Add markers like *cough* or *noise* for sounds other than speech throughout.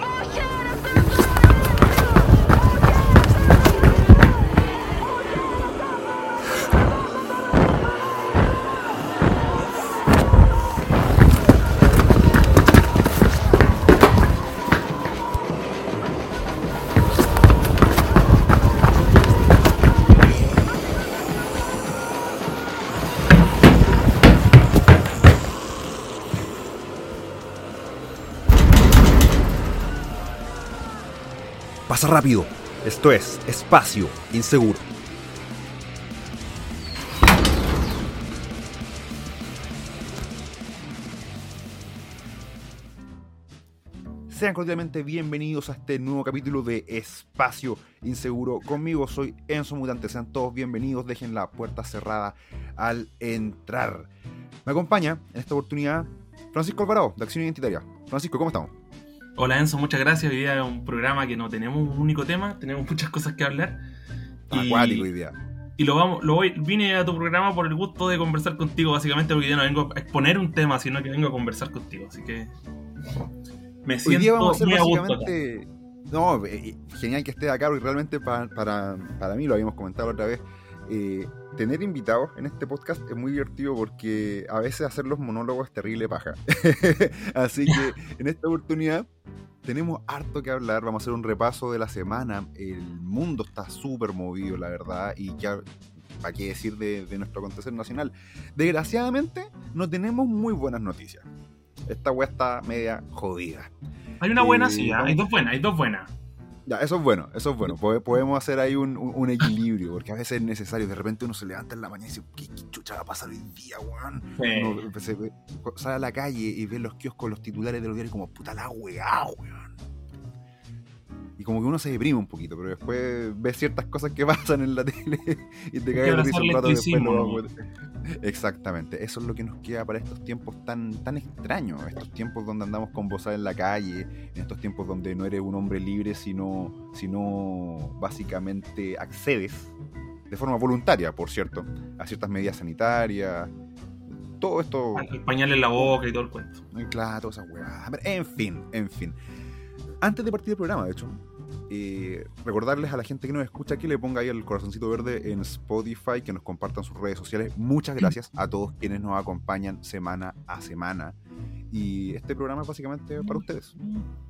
Pasa rápido. Esto es Espacio Inseguro. Sean cordialmente bienvenidos a este nuevo capítulo de Espacio Inseguro. Conmigo soy Enzo Mutante. Sean todos bienvenidos. Dejen la puerta cerrada al entrar. Me acompaña en esta oportunidad Francisco Alvarado, de Acción Identitaria. Francisco, ¿cómo estamos? Hola Enzo, muchas gracias. Hoy día es un programa que no tenemos un único tema, tenemos muchas cosas que hablar. Acuático hoy día. Y lo vamos, lo voy, vine a tu programa por el gusto de conversar contigo, básicamente porque yo no vengo a exponer un tema, sino que vengo a conversar contigo. Así que me siento hoy día vamos a hacer básicamente. No, eh, genial que esté acá, porque realmente para, para, para mí, lo habíamos comentado otra vez, eh, tener invitados en este podcast es muy divertido porque a veces hacer los monólogos es terrible paja. *laughs* Así que *laughs* en esta oportunidad tenemos harto que hablar, vamos a hacer un repaso de la semana. El mundo está súper movido, la verdad, y ya, ¿para qué decir de, de, nuestro acontecer nacional? Desgraciadamente, no tenemos muy buenas noticias. Esta wea está media jodida. Hay una buena, sí, ¿eh? hay dos buenas, hay dos buenas. Ya, eso es bueno, eso es bueno. Podemos hacer ahí un, un, equilibrio, porque a veces es necesario. De repente uno se levanta en la mañana y dice, ¿qué, qué chucha va a pasar hoy día, weón? Sí. Uno se, sale a la calle y ve los kioscos, los titulares de los diarios como, puta la weá, weón y como que uno se deprime un poquito, pero después ves ciertas cosas que *laughs* pasan en la tele y te cae el un rato después. *laughs* Exactamente, eso es lo que nos queda para estos tiempos tan, tan extraños, estos tiempos donde andamos con bozal en la calle, en estos tiempos donde no eres un hombre libre, sino, sino básicamente accedes de forma voluntaria, por cierto, a ciertas medidas sanitarias, todo esto. El pañal en la boca y todo el cuento. Claro, todas esas weas. En fin, en fin. Antes de partir el programa, de hecho, eh, recordarles a la gente que nos escucha que le ponga ahí el corazoncito verde en Spotify, que nos compartan sus redes sociales. Muchas gracias a todos quienes nos acompañan semana a semana. Y este programa es básicamente para ustedes.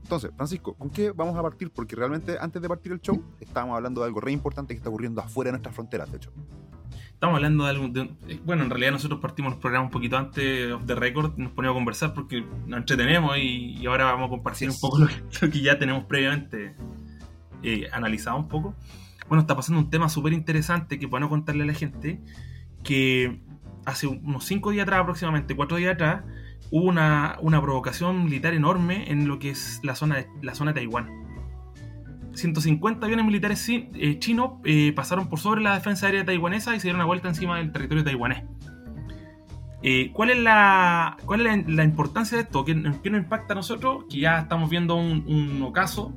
Entonces, Francisco, ¿con qué vamos a partir? Porque realmente antes de partir el show estábamos hablando de algo re importante que está ocurriendo afuera de nuestras fronteras, de hecho. Estamos hablando de algo. De, bueno, en realidad nosotros partimos el programa un poquito antes de record, nos ponemos a conversar porque nos entretenemos y, ahora vamos a compartir un poco *laughs* lo que ya tenemos previamente eh, analizado un poco. Bueno, está pasando un tema súper interesante que puedo contarle a la gente, que hace unos 5 días atrás, aproximadamente 4 días atrás, hubo una, una, provocación militar enorme en lo que es la zona de, la zona de Taiwán. 150 aviones militares eh, chinos eh, pasaron por sobre la defensa aérea taiwanesa y se dieron una vuelta encima del territorio taiwanés. Eh, ¿Cuál es, la, cuál es la, importancia de esto? ¿Qué, ¿Qué, nos impacta a nosotros? Que ya estamos viendo un, un ocaso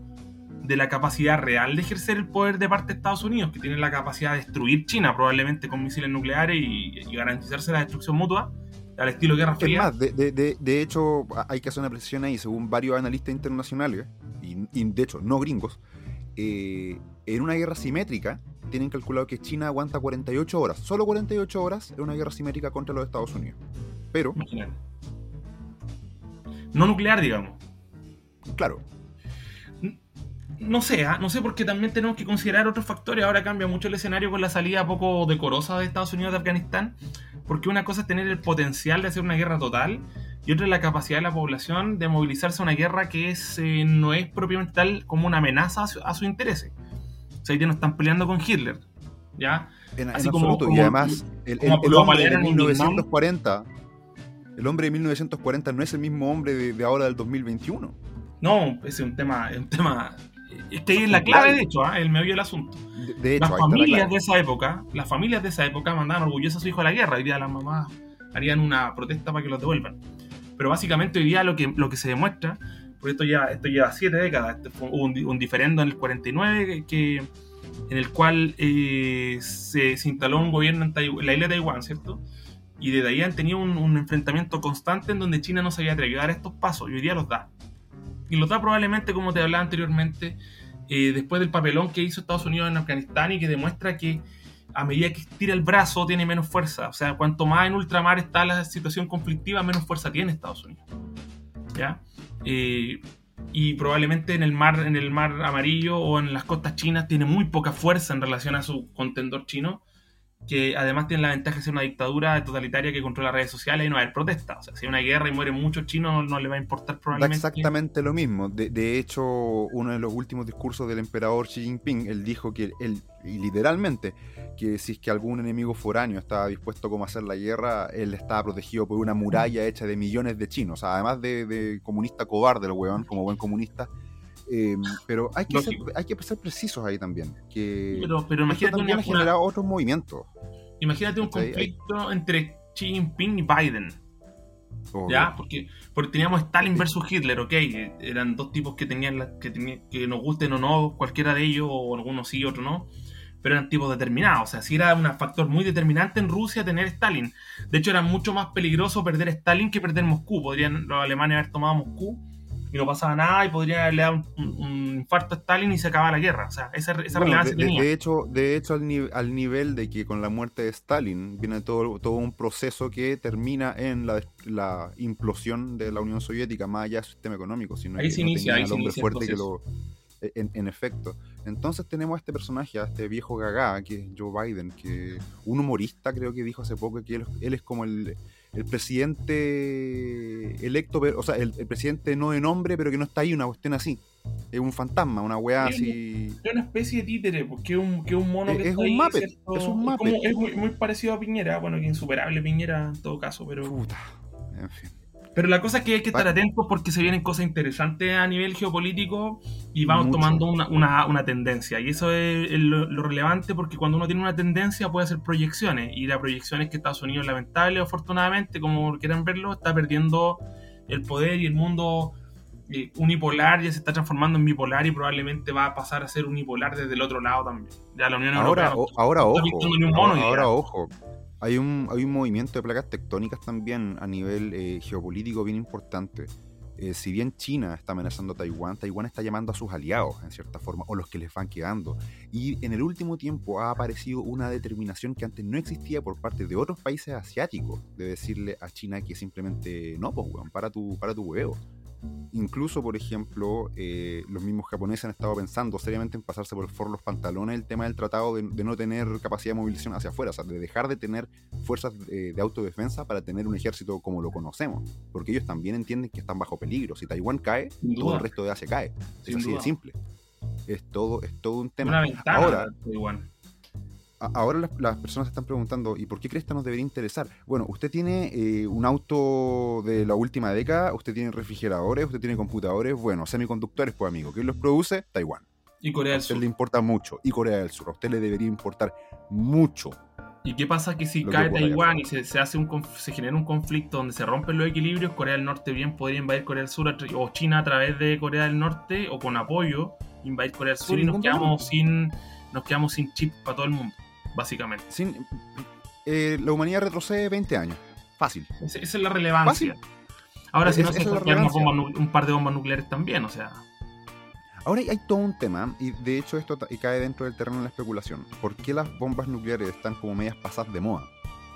de la capacidad real de ejercer el poder de parte de Estados Unidos, que tiene la capacidad de destruir China probablemente con misiles nucleares y, garantizarse la destrucción mutua al estilo Guerra Fría. Más, de, de, de, hecho, hay que hacer una precisión ahí, según varios analistas internacionales, y, y de hecho no gringos, eh, en una guerra simétrica tienen calculado que China aguanta 48 horas, solo 48 horas en una guerra simétrica contra los Estados Unidos. Pero... No nuclear, digamos. Claro, no sé, ¿ah? no sé porque también tenemos que considerar otros factores. Ahora cambia mucho el escenario con la salida poco decorosa de Estados Unidos de Afganistán, porque una cosa es tener el potencial de hacer una guerra total y otra es la capacidad de la población de movilizarse a una guerra que es, eh, no es propiamente tal como una amenaza a, sus su intereses. O sea, ellos no están peleando con Hitler, ¿ya? En, Así absoluto, y además el, hombre de 1940, el hombre de 1940 no es el mismo hombre de, de ahora del 2021. No, ese es un tema, es un tema es que ahí es la clave, de hecho, ¿eh? el meollo del asunto. De, hecho, las familias de esa época, las familias de esa época mandaban orgullosas a su hijo a la guerra. Hoy día las mamás harían una protesta para que los devuelvan. Pero básicamente hoy día lo que, lo que se demuestra, porque esto ya esto lleva siete décadas, este hubo un, diferendo en el 49 que, en el cual eh, se, instaló un gobierno en, la isla de Taiwán, ¿cierto? Y desde ahí han tenido un, enfrentamiento constante en donde China no se había atrevido a dar estos pasos y hoy día los da. Y lo da probablemente, como te hablaba anteriormente, eh, después del papelón que hizo Estados Unidos en Afganistán y que demuestra que a medida que estira el brazo tiene menos fuerza. O sea, cuanto más en ultramar está la situación conflictiva, menos fuerza tiene Estados Unidos. ¿Ya? Eh, y probablemente en el mar en el mar amarillo o en las costas chinas tiene muy poca fuerza en relación a su contendor chino que además tiene la ventaja de ser una dictadura totalitaria que controla redes sociales y no haber protesta. O sea, si hay una guerra y mueren muchos chinos, no le va a importar probablemente. Da exactamente lo mismo. De, hecho, uno de los últimos discursos del emperador Xi Jinping, él dijo que él, y literalmente, que si es que algún enemigo foráneo estaba dispuesto como a hacer la guerra, él estaba protegido por una muralla hecha de millones de chinos. Además de, comunista cobarde, el weón, como buen comunista. Em, pero hay que, ser, hay que ser precisos ahí también. Que pero, pero imagínate también ha generado otros movimientos. Imagínate un conflicto entre Xi Jinping y Biden. ¿Ya? Porque, porque teníamos Stalin versus Hitler, ok. Eran dos tipos que tenían que, que nos gusten o no, cualquiera de ellos, o algunos sí, otros no. Pero eran tipos determinados. O sea, sí era un factor muy determinante en Rusia tener Stalin. De hecho, era mucho más peligroso perder Stalin que perder Moscú. Podrían los alemanes haber tomado Moscú y no pasaba nada y podría darle un, un, infarto a Stalin y se acababa la guerra. O sea, esa, esa relevancia de, tenía. De hecho, de hecho al, al, nivel de que con la muerte de Stalin viene todo, todo un proceso que termina en la, la implosión de la Unión Soviética, más allá del sistema económico, sino ahí que se inicia, ahí se inicia fuerte que lo, e, en, en, efecto. Entonces tenemos a este personaje, a este viejo gaga, que es Joe Biden, que un humorista creo que dijo hace poco que él, él es como el, el presidente electo, o sea, el, presidente no de nombre, pero que no está ahí, una cuestión así. Es un fantasma, una weá así. Es una especie de títere, porque es un, que un mono es, que es, un ahí, Muppet, es un Muppet. Es, muy, muy, parecido a Piñera, bueno, que insuperable Piñera en todo caso, pero. Puta, en fin. Pero la cosa es que hay que estar atentos porque se vienen cosas interesantes a nivel geopolítico y vamos tomando una, una, una, tendencia. Y eso es lo, lo, relevante porque cuando uno tiene una tendencia puede hacer proyecciones. Y la proyección es que Estados Unidos, lamentable o afortunadamente, como quieran verlo, está perdiendo el poder y el mundo eh, unipolar ya se está transformando en bipolar y probablemente va a pasar a ser unipolar desde el otro lado también. Ya la Unión ahora, Europea. O, ahora, ojo. Ahora, ahora ojo hay un, hay un movimiento de placas tectónicas también a nivel eh, geopolítico bien importante. Eh, si bien China está amenazando a Taiwán, Taiwán está llamando a sus aliados, en cierta forma, o los que les van quedando. Y en el último tiempo ha aparecido una determinación que antes no existía por parte de otros países asiáticos, de decirle a China que simplemente no, pues, weón, para tu, para tu huevo. Incluso, por ejemplo, eh, los mismos japoneses han estado pensando seriamente en pasarse por el forro los pantalones el tema del tratado de, no tener capacidad de movilización hacia afuera, o sea, de dejar de tener fuerzas de, de, autodefensa para tener un ejército como lo conocemos, porque ellos también entienden que están bajo peligro. Si Taiwán cae, todo el resto de Asia cae. es así de simple. Es todo, es todo un tema. Ahora, ahora las, personas se están preguntando, ¿y por qué Cresta nos debería interesar? Bueno, usted tiene eh, un auto de la última década, usted tiene refrigeradores, usted tiene computadores, bueno, semiconductores, pues amigo, ¿quién los produce? Taiwán. Y Corea del Sur. A usted le importa mucho. Y Corea del Sur. A usted le debería importar mucho. ¿Y qué pasa que si cae Taiwán y se, se, hace un se genera un conflicto donde se rompen los equilibrios, Corea del Norte bien podría invadir Corea del Sur o China a través de Corea del Norte o con apoyo invadir Corea del Sur y nos quedamos sin nos quedamos sin chip para todo el mundo básicamente. Sin, eh, la humanidad retrocede 20 años. Fácil. Esa, es la relevancia. Fácil. Ahora, si no se un par de bombas nucleares también, o sea. Ahora hay, todo un tema, y de hecho esto cae dentro del terreno de la especulación. ¿Por qué las bombas nucleares están como medias pasadas de moda?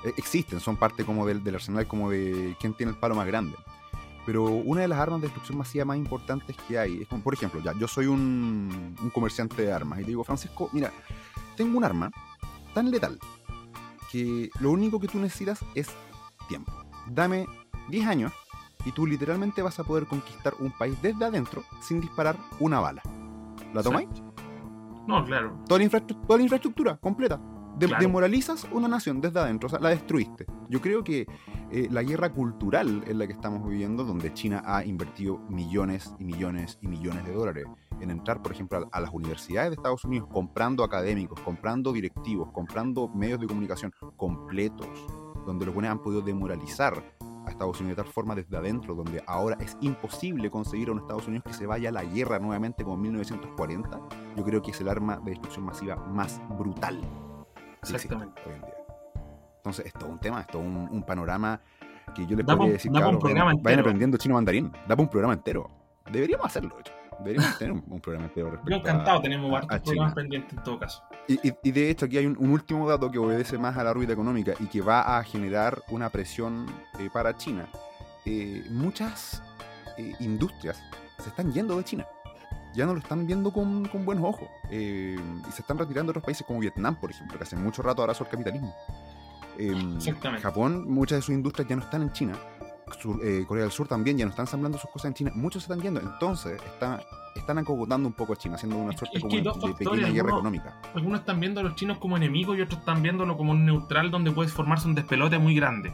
Eh, existen, son parte como del, del, arsenal como de quién tiene el palo más grande. Pero una de las armas de destrucción masiva más importantes que hay es como, por ejemplo, ya, yo soy un, un comerciante de armas y te digo, Francisco, mira, tengo un arma tan letal que lo único que tú necesitas es tiempo. Dame 10 años y tú literalmente vas a poder conquistar un país desde adentro sin disparar una bala. ¿La tomáis? No, claro. Toda la, toda la infraestructura completa. De claro. Demoralizas una nación desde adentro, o sea, la destruiste. Yo creo que eh, la guerra cultural en la que estamos viviendo, donde China ha invertido millones y millones y millones de dólares en entrar, por ejemplo, a, a, las universidades de Estados Unidos comprando académicos, comprando directivos, comprando medios de comunicación completos, donde los buenos han podido demoralizar a Estados Unidos de tal forma desde adentro, donde ahora es imposible conseguir a un Estados Unidos que se vaya a la guerra nuevamente como en 1940, yo creo que es el arma de destrucción masiva más brutal. Exactamente. Hoy en día. Entonces, es todo un tema, es todo un, un panorama que yo les da podría decir, programa vayan, entero. vayan aprendiendo chino mandarín, da para un programa entero. Deberíamos hacerlo, de hecho. Deberíamos tener un, programa entero respecto Yo encantado, tenemos varios programas pendientes en todo caso. Y, de hecho, aquí hay un, último dato que obedece más a la rueda económica y que va a generar una presión eh, para China. Eh, muchas eh, industrias se están yendo de China. Ya no lo están viendo con, con buenos ojos. y se están retirando de otros países como Vietnam, por ejemplo, que hace mucho rato ahora el capitalismo. Japón, muchas de sus industrias ya no están en China eh, Corea del Sur también ya no están ensamblando sus cosas en China. Muchos se están yendo. Entonces, está, están acogotando un poco a China, haciendo una suerte como de, pequeña guerra económica. Algunos están viendo a los chinos como enemigos y otros están viéndolo como un neutral donde puede formarse un despelote muy grande.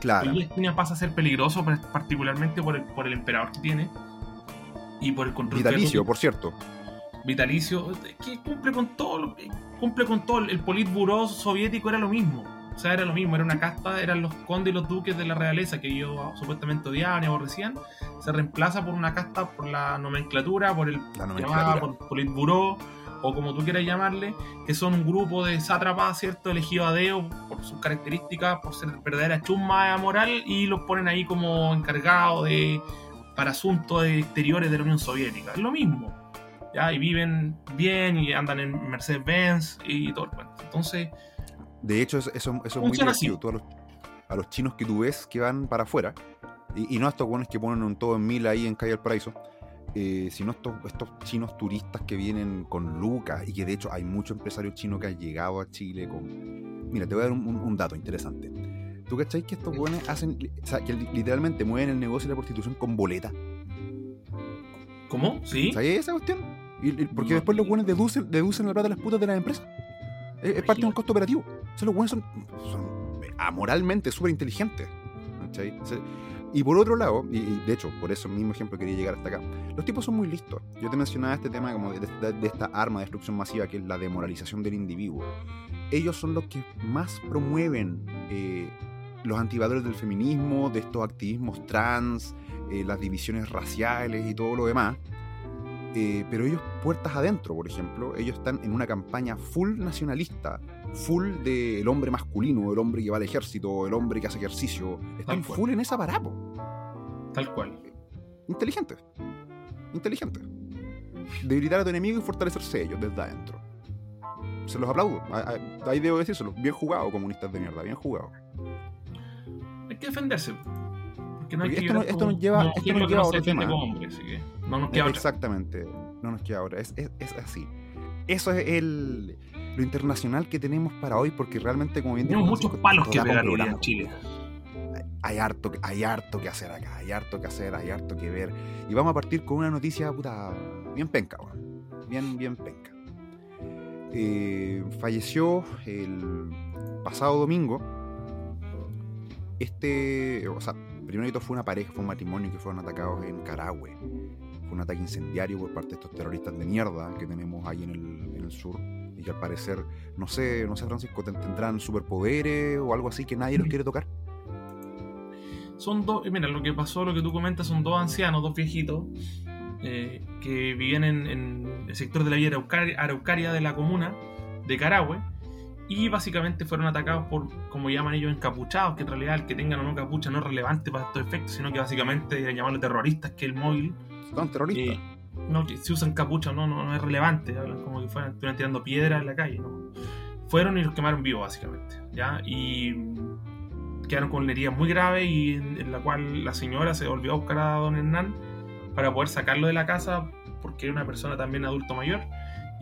Claro. Y China pasa a ser peligroso, particularmente por el, por el emperador que tiene y por el control. Vitalicio, por cierto. Vitalicio, que cumple con todo, cumple con todo. El politburo soviético era lo mismo o sea, era lo mismo, era una casta, eran los condes y los duques de la realeza que ellos supuestamente odiaban y aborrecían. Se reemplaza por una casta por la nomenclatura, por el la por Politburó, o como tú quieras llamarle, que son un grupo de sátrapas, ¿cierto? Elegido a Deo por sus características, por ser verdadera chumba moral, y los ponen ahí como encargados de para asuntos exteriores de la Unión Soviética. Es lo mismo. ¿ya? Y viven bien y andan en Mercedes-Benz y todo el cuento. Entonces de hecho, eso, eso, es muy divertido. a, los, chinos que tú ves que van para afuera, y, no a estos buenos que ponen un todo en mil ahí en Calle del Paraíso, eh, sino estos, estos chinos turistas que vienen con lucas y que de hecho hay muchos empresarios chinos que han llegado a Chile con... Mira, te voy a dar un, dato interesante. ¿Tú cacháis que estos buenos hacen, o sea, que literalmente mueven el negocio de la prostitución con boleta? ¿Cómo? ¿Sí? ¿Sabes esa cuestión? porque después los buenos deducen, deducen la plata de las putas de las empresas. Es, parte de un costo operativo. O los buenos son, amoralmente súper inteligentes. Y por otro lado, y, de hecho, por eso mismo ejemplo quería llegar hasta acá, los tipos son muy listos. Yo te mencionaba este tema como de, esta arma de destrucción masiva que es la demoralización del individuo. Ellos son los que más promueven eh, los antivalores del feminismo, de estos activismos trans, eh, las divisiones raciales y todo lo demás. Eh, pero ellos puertas adentro, por ejemplo, ellos están en una campaña full nacionalista, full del hombre masculino, el hombre que va al ejército, el hombre que hace ejercicio. Están full en esa parapo. Tal cual. Inteligente. Inteligente. Debilitar a tu enemigo y fortalecerse ellos desde adentro. Se los aplaudo. Ahí debo decírselo. Bien jugado, comunistas de mierda. Bien jugado. Que defenderse. Porque no hay que esto, no, esto nos lleva, esto nos lleva a otro tema. Hombre, así que no nos queda Exactamente. No nos queda ahora. Es, es, es así. Eso es el lo internacional que tenemos para hoy, porque realmente, como bien Tenemos muchos palos que pegar en Chile. Hay harto, hay harto que hacer acá, hay harto que hacer, hay harto que ver. Y vamos a partir con una noticia puta, bien penca, bien, bien penca. Eh, falleció el pasado domingo. Este, o sea, primero que fue una pareja, fue un matrimonio que fueron atacados en Carahue. Fue un ataque incendiario por parte de estos terroristas de mierda que tenemos ahí en el, sur y que al parecer, no sé, no sé Francisco, tendrán superpoderes o algo así que nadie los quiere tocar. Son dos, mira, lo que pasó, lo que tú comentas, son dos ancianos, dos viejitos, eh, que vivían en, el sector de la vía araucaria, de la comuna de Carahue, y básicamente fueron atacados por, como llaman ellos, encapuchados, que en realidad el que tengan o no capucha no es relevante para estos efectos, sino que básicamente llamarlo terroristas, que el móvil. Son terroristas. Eh, no, si usan capucha no, no, es relevante, hablan como que fueran, estuvieran tirando piedras en la calle, ¿no? Fueron y los quemaron vivos, básicamente, ¿ya? Y quedaron con una herida muy grave y en, la cual la señora se volvió a buscar a don Hernán para poder sacarlo de la casa porque era una persona también adulto mayor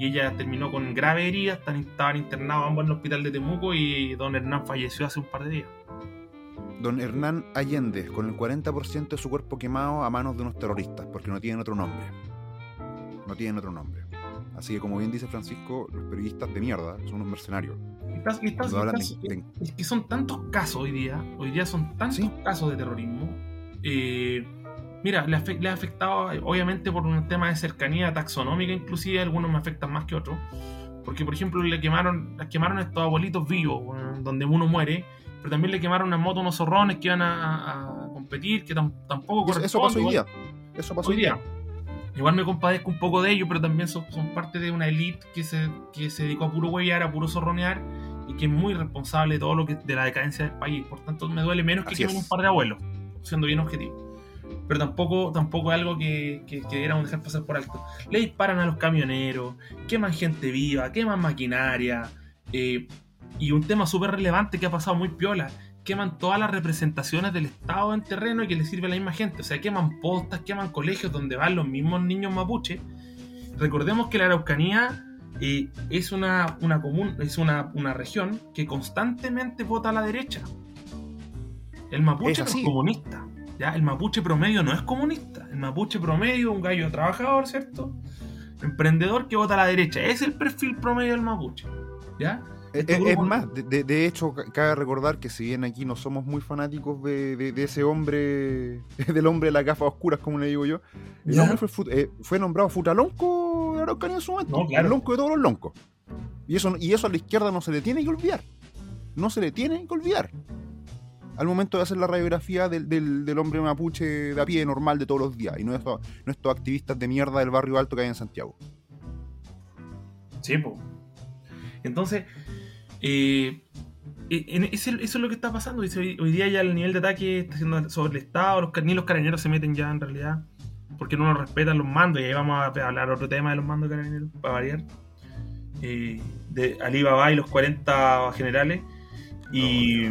y ella terminó con grave herida, estaban internados ambos en el hospital de Temuco y don Hernán falleció hace un par de días. Don Hernán Allende, con el 40% de su cuerpo quemado a manos de unos terroristas, porque no tienen otro nombre no tienen otro nombre. Así que como bien dice Francisco, los periodistas de mierda son unos mercenarios. es que son tantos casos hoy día, hoy día son tantos casos de terrorismo. Eh, mira, le, ha afectado, obviamente por un tema de cercanía taxonómica, inclusive algunos me afectan más que otros. Porque, por ejemplo, le quemaron, les quemaron a estos abuelitos vivos, donde uno muere, pero también le quemaron una moto unos zorrones que iban a, competir, que tampoco eso, eso pasó hoy día. Eso pasó hoy día. Igual me compadezco un poco de ellos, pero también son, parte de una elite que se, que se dedicó a puro huevear, a puro zorronear y que es muy responsable de todo lo que de la decadencia del país. Por tanto, me duele menos que quemen un par de abuelos, siendo bien objetivo. Pero tampoco, tampoco es algo que, que, debiéramos dejar pasar por alto. Le disparan a los camioneros, queman gente viva, queman maquinaria, eh, y un tema súper relevante que ha pasado muy piola, queman todas las representaciones del Estado en terreno y que le sirve a la misma gente. O sea, queman postas, queman colegios donde van los mismos niños mapuche. Recordemos que la Araucanía eh, es, una, una, común, es una, una, región que constantemente vota a la derecha. El mapuche es, comunista. ¿Ya? El mapuche promedio no es comunista. El mapuche promedio, un gallo trabajador, ¿cierto? Emprendedor que vota a la derecha. Es el perfil promedio del mapuche. ¿ya? Es, más, de, hecho, cabe recordar que si bien aquí no somos muy fanáticos de, ese hombre, *laughs* del hombre de las gafas oscuras, como le digo yo, el hombre fue, eh, fue, nombrado Futalonco de Araucanía en su momento, el lonco de todos los loncos. Y eso, y eso a la izquierda no se le tiene que olvidar. No se le tiene que olvidar. Al momento de hacer la radiografía del, hombre mapuche de a pie normal de todos los días, y no estos, no estos activistas de mierda del barrio alto que hay en Santiago. Sí, pues. Entonces, eh, eh eso es lo que está pasando. Hoy, día ya el nivel de ataque está siendo sobre el Estado, los, ni los carabineros se meten ya en realidad, porque no nos respetan los mandos. Y ahí vamos a hablar otro tema de los mandos carabineros, para variar. Eh, de Ali Baba y los 40 generales. Y.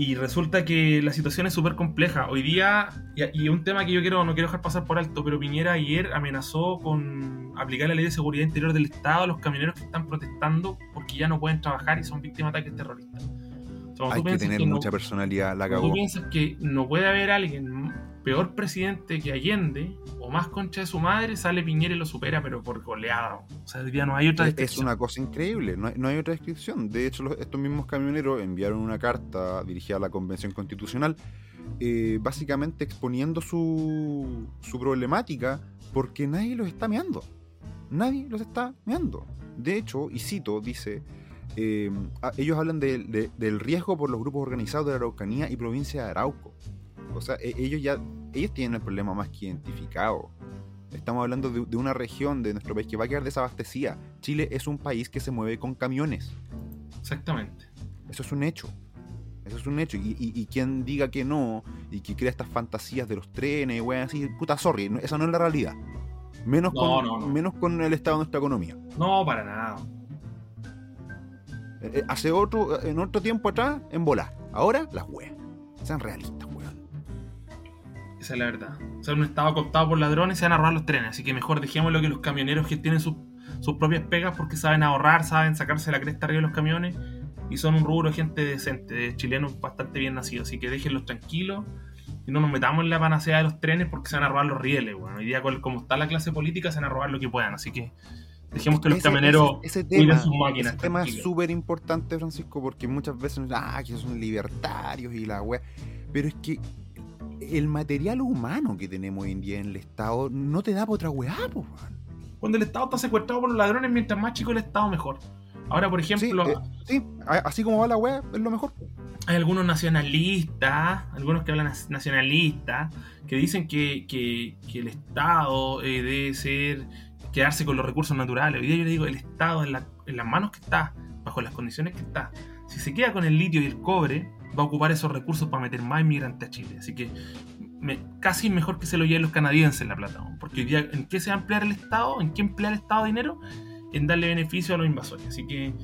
Y resulta que la situación es súper compleja. Hoy día, y, un tema que yo quiero, no quiero dejar pasar por alto, pero Piñera ayer amenazó con aplicar la ley de seguridad interior del Estado a los camioneros que están protestando porque ya no pueden trabajar y son víctimas de ataques terroristas. Hay que tener mucha personalidad, la cagó. Tú piensas que no puede haber alguien peor presidente que Allende o más concha de su madre, sale Piñera y lo supera, pero por goleada. O sea, ya no hay otra descripción. Es una cosa increíble, no hay, otra descripción. De hecho, estos mismos camioneros enviaron una carta dirigida a la Convención Constitucional, eh, básicamente exponiendo su, su problemática porque nadie los está meando. Nadie los está meando. De hecho, y cito, dice. Eh, ellos hablan del riesgo por los grupos organizados de la Araucanía y provincia de Arauco. O sea, e, ellos ya ellos tienen el problema más que identificado. Estamos hablando de, una región de nuestro país que va a quedar desabastecida. Chile es un país que se mueve con camiones. Exactamente. Eso es un hecho. Eso es un hecho. Y, quien diga que no y que crea estas fantasías de los trenes, weón, así, puta, sorry, esa no es la realidad. Menos, con, menos con el estado de nuestra economía. No, para nada. Eh, eh, hace otro, en otro tiempo atrás, en bola. Ahora, las weas. Sean realistas. Esa es la verdad. O sea, un estado cooptado por ladrones se van a robar los trenes. Así que mejor dejémoslo que los camioneros que tienen sus, propias pegas porque saben ahorrar, saben sacarse la cresta arriba de los camiones y son un rubro de gente decente, de chilenos bastante bien nacidos. Así que déjenlos tranquilos y no nos metamos en la panacea de los trenes porque se van a robar los rieles. Bueno, hoy día, como está la clase política, se van a robar lo que puedan. Así que dejemos que los camioneros ese, tema, sus máquinas. Ese tema es súper importante, Francisco, porque muchas veces, ah, que son libertarios y la wea. Pero es que el material humano que tenemos hoy en día en el Estado no te da para otra weá, pues, Cuando el Estado está secuestrado por los ladrones, mientras más chico el Estado, mejor. Ahora, por ejemplo. Sí, eh, así como va la weá, es lo mejor. Hay algunos nacionalistas, algunos que hablan nacionalistas, que dicen que, el Estado eh, debe ser quedarse con los recursos naturales. Hoy día yo le digo, el Estado en, en las manos que está, bajo las condiciones que está, si se queda con el litio y el cobre, va a ocupar esos recursos para meter más inmigrantes a Chile. Así que casi mejor que se lo lleven los canadienses la plata. Porque hoy día, ¿en qué se va a emplear el Estado? ¿En qué emplea el Estado dinero? En darle beneficio a los invasores. Así que.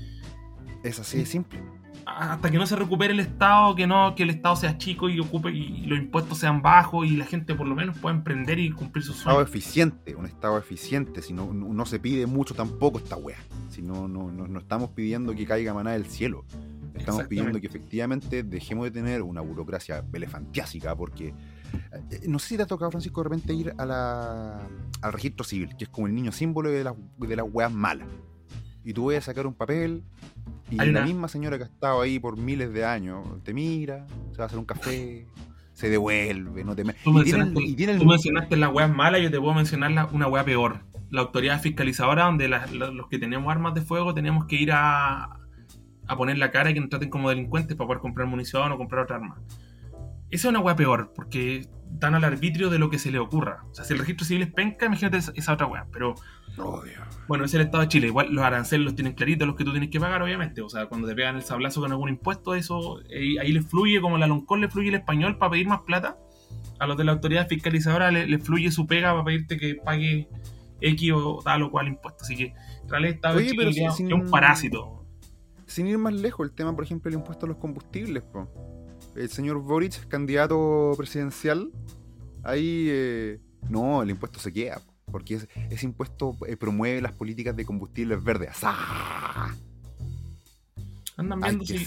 Es así de simple. Hasta que no se recupere el Estado, que no que el Estado sea chico y ocupe y los impuestos sean bajos y la gente por lo menos pueda emprender y cumplir sus sueños. Un Estado eficiente, un Estado eficiente. Si no, no se pide mucho tampoco esta wea. Si no, no, no estamos pidiendo que caiga maná del cielo. Estamos pidiendo que efectivamente dejemos de tener una burocracia elefantiásica, porque eh, no sé si te ha tocado, Francisco, de repente ir a la, al registro civil, que es como el niño símbolo de, de las weas malas. Y tú vas a sacar un papel y la misma señora que ha estado ahí por miles de años te mira, se va a hacer un café, *laughs* se devuelve, no te... Tú, mencionaste, tú mencionaste las weas malas, yo te puedo mencionar una wea peor. La autoridad fiscalizadora, donde los que tenemos armas de fuego tenemos que ir a, a poner la cara y que nos traten como delincuentes para poder comprar munición o comprar otra arma. Esa es una weá peor, porque dan al arbitrio de lo que se le ocurra. O sea, si el registro civil es penca, imagínate esa otra weá. Pero. bueno, es el Estado de Chile. Igual los aranceles los tienen claritos, los que tú tienes que pagar, obviamente. O sea, cuando te pegan el sablazo con algún impuesto, eso ahí, le fluye como el aloncón le fluye el español para pedir más plata. a los de la autoridad fiscalizadora le, fluye su pega para pedirte que pague X o tal o cual impuesto. Así que en realidad está es un parásito. Sin ir más lejos, el tema, por ejemplo, el impuesto a los combustibles. El señor Boric, candidato presidencial, ahí eh, no, el impuesto se queda. Porque ese impuesto eh, promueve las políticas de combustibles verdes. Andan viendo si...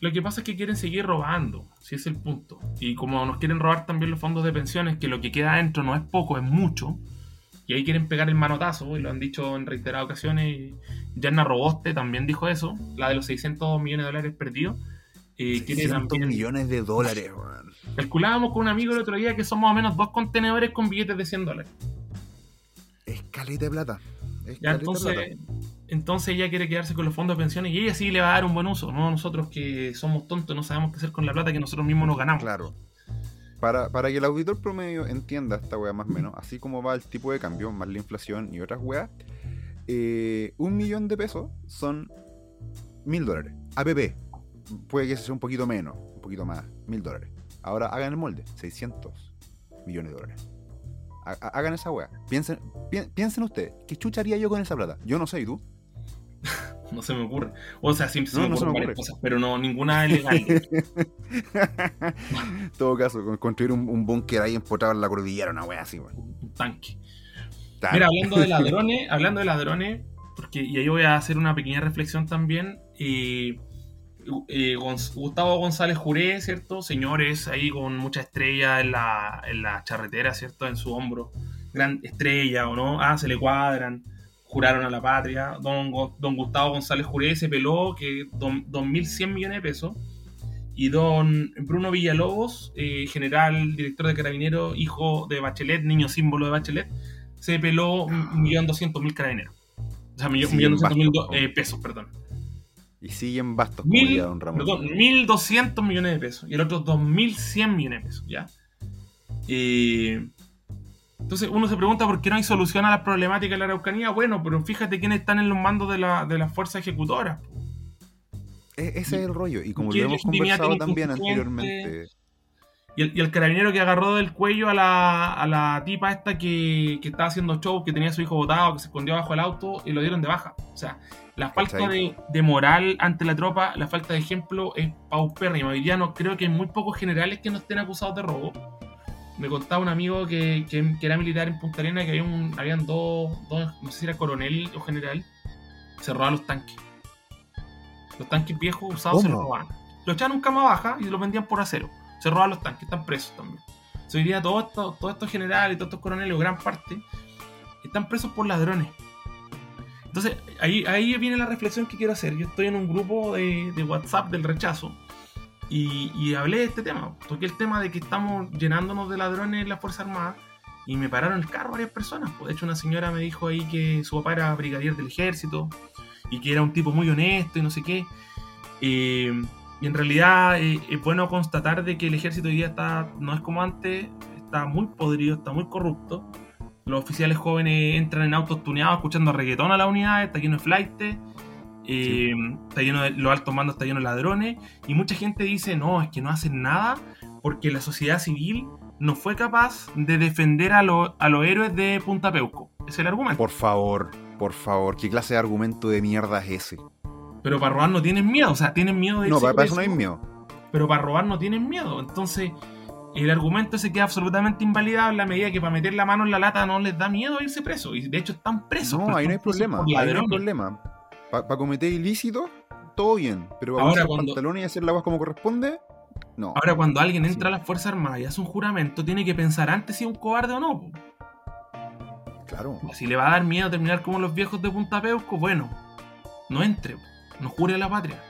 Lo que pasa es que quieren seguir robando, si es el punto. Y como nos quieren robar también los fondos de pensiones, que lo que queda adentro no es poco, es mucho. Y ahí quieren pegar el manotazo, y lo han dicho en reiteradas ocasiones. Yanna Roboste también dijo eso, la de los 600 millones de dólares perdidos. Eh, 600 millones de dólares, Calculábamos con un amigo el otro día que son más o menos dos contenedores con billetes de 100 dólares. Escalita de plata. Ya, entonces, entonces ella quiere quedarse con los fondos de pensiones y ella sí le va a dar un buen uso, no nosotros que somos tontos, no sabemos qué hacer con la plata que nosotros mismos nos ganamos. Claro. Para, para que el auditor promedio entienda esta wea más o menos, así como va el tipo de cambio, más la inflación y otras weas, eh, un millón de pesos son mil dólares. APP. Puede que sea un poquito menos, un poquito más, mil dólares. Ahora hagan el molde, 600 millones de dólares hagan esa weá. Piensen, piensen ustedes, ¿qué chucha haría yo con esa plata? Yo no sé, ¿y tú? No se me ocurre. O sea, siempre se, me, ocurren cosas, pero no, ninguna es legal. en *laughs* todo caso, construir un, búnker ahí empotrado en la cordillera, una weá así, Un tanque. Mira, hablando de *laughs* ladrones, hablando de ladrones, porque y ahí voy a hacer una pequeña reflexión también. Eh, eh, Gustavo González Juré, ¿cierto? Señores ahí con mucha estrella en la, en la charretera, ¿cierto? En su hombro. Gran estrella, ¿o no? Ah, se le cuadran. Juraron a la patria. Don, don Gustavo González Juré se peló que 2.100 millones de pesos. Y don Bruno Villalobos, eh, general, director de Carabineros, hijo de Bachelet, niño símbolo de Bachelet, se peló 1.200.000 carabineros. O sea, 1.200.000 eh, pesos, perdón. Y siguen bastos como Mil, don Ramón. Perdón, 1.200 millones de pesos. Y el otro 2.100 millones de pesos, ¿ya? Entonces uno se pregunta por qué no hay solución a las problemáticas de la Araucanía. Bueno, pero fíjate quiénes están en los mandos de, la, de las fuerzas ejecutoras. E, ese es el rollo. Y como lo hemos conversado también anteriormente. Y el, carabinero que agarró del cuello a la, a la tipa esta que, que, estaba haciendo show, que tenía a su hijo botado, que se escondió bajo el auto y lo dieron de baja. O sea, la falta de, moral ante la tropa, la falta de ejemplo es paupérrima. Hoy día no creo que hay muy pocos generales que no estén acusados de robo. Me contaba un amigo que, que, era militar en Punta Arena que había un, habían dos, dos, no sé si era coronel o general, se robaban los tanques. Los tanques viejos usados se los robaban. Los echaban un cama baja y los vendían por acero. Se robaban los tanques, están presos también. hoy día todos estos, todos estos generales, todos estos coroneles, o gran parte, están presos por ladrones. Entonces, ahí, ahí viene la reflexión que quiero hacer. Yo estoy en un grupo de, WhatsApp del rechazo y, hablé de este tema. Toqué el tema de que estamos llenándonos de ladrones en la Fuerza Armada y me pararon el carro varias personas. De hecho, una señora me dijo ahí que su papá era brigadier del ejército y que era un tipo muy honesto y no sé qué. Eh, y en realidad eh, es bueno constatar de que el ejército hoy día está, no es como antes, está muy podrido, está muy corrupto los oficiales jóvenes entran en autos tuneados escuchando reggaetón a la unidad, está lleno de flight, eh, está lleno de, los altos mandos está lleno de ladrones, y mucha gente dice, no, es que no hacen nada porque la sociedad civil no fue capaz de defender a, los héroes de Punta Peuco. Es el argumento. Por favor, por favor, ¿qué clase de argumento de mierda es ese? Pero para robar no tienen miedo, o sea, tienen miedo de... No, para eso no hay miedo. Pero para robar no tienen miedo, entonces el argumento se queda absolutamente invalidado en la medida que para meter la mano en la lata no les da miedo irse presos. Y de hecho están presos. No, ahí no hay problema. Ahí no hay problema. Para cometer ilícito, todo bien. Pero para usar cuando... pantalones y hacer la voz como corresponde, no. Ahora, cuando alguien entra a las Fuerzas Armadas y hace un juramento, tiene que pensar antes si es un cobarde o no. Claro. Si le va a dar miedo terminar como los viejos de Punta Peuco, bueno, no entre, no jure a la patria.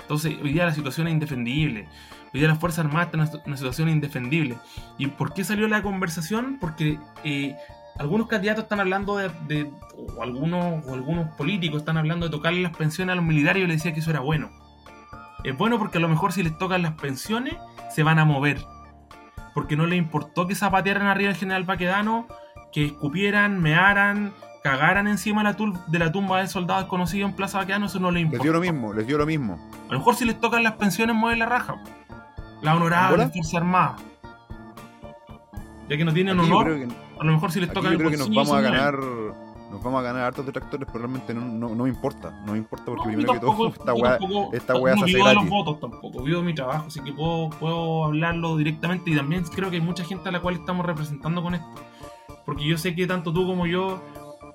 Entonces, hoy día la situación es indefendible. Hoy día las Fuerzas Armadas están en una situación indefendible. ¿Y por qué salió la conversación? Porque eh, algunos candidatos están hablando de, o algunos, o algunos políticos están hablando de tocarle las pensiones a los militares y yo les decía que eso era bueno. Es bueno porque a lo mejor si les tocan las pensiones se van a mover. Porque no les importó que zapatearan arriba del general Paquedano, que escupieran, mearan, cagaran encima de la, de la tumba del soldado desconocido en Plaza Baquedano, eso no les importa. Les dio lo mismo, les dio lo mismo. A lo mejor si les tocan las pensiones mueven la raja. La honorable Fuerza Armada. Ya que no tienen honor, a lo mejor si les toca Yo creo que nos vamos a ganar nos vamos a ganar hartos detractores, pero realmente no, no, no me importa. No me importa porque primero que todo, *laughs* esta weá, esta weá no se hace vivo gratis. los votos tampoco, vivo mi trabajo, así que puedo, puedo hablarlo directamente y también creo que hay mucha gente a la cual estamos representando con esto. Porque yo sé que tanto tú como yo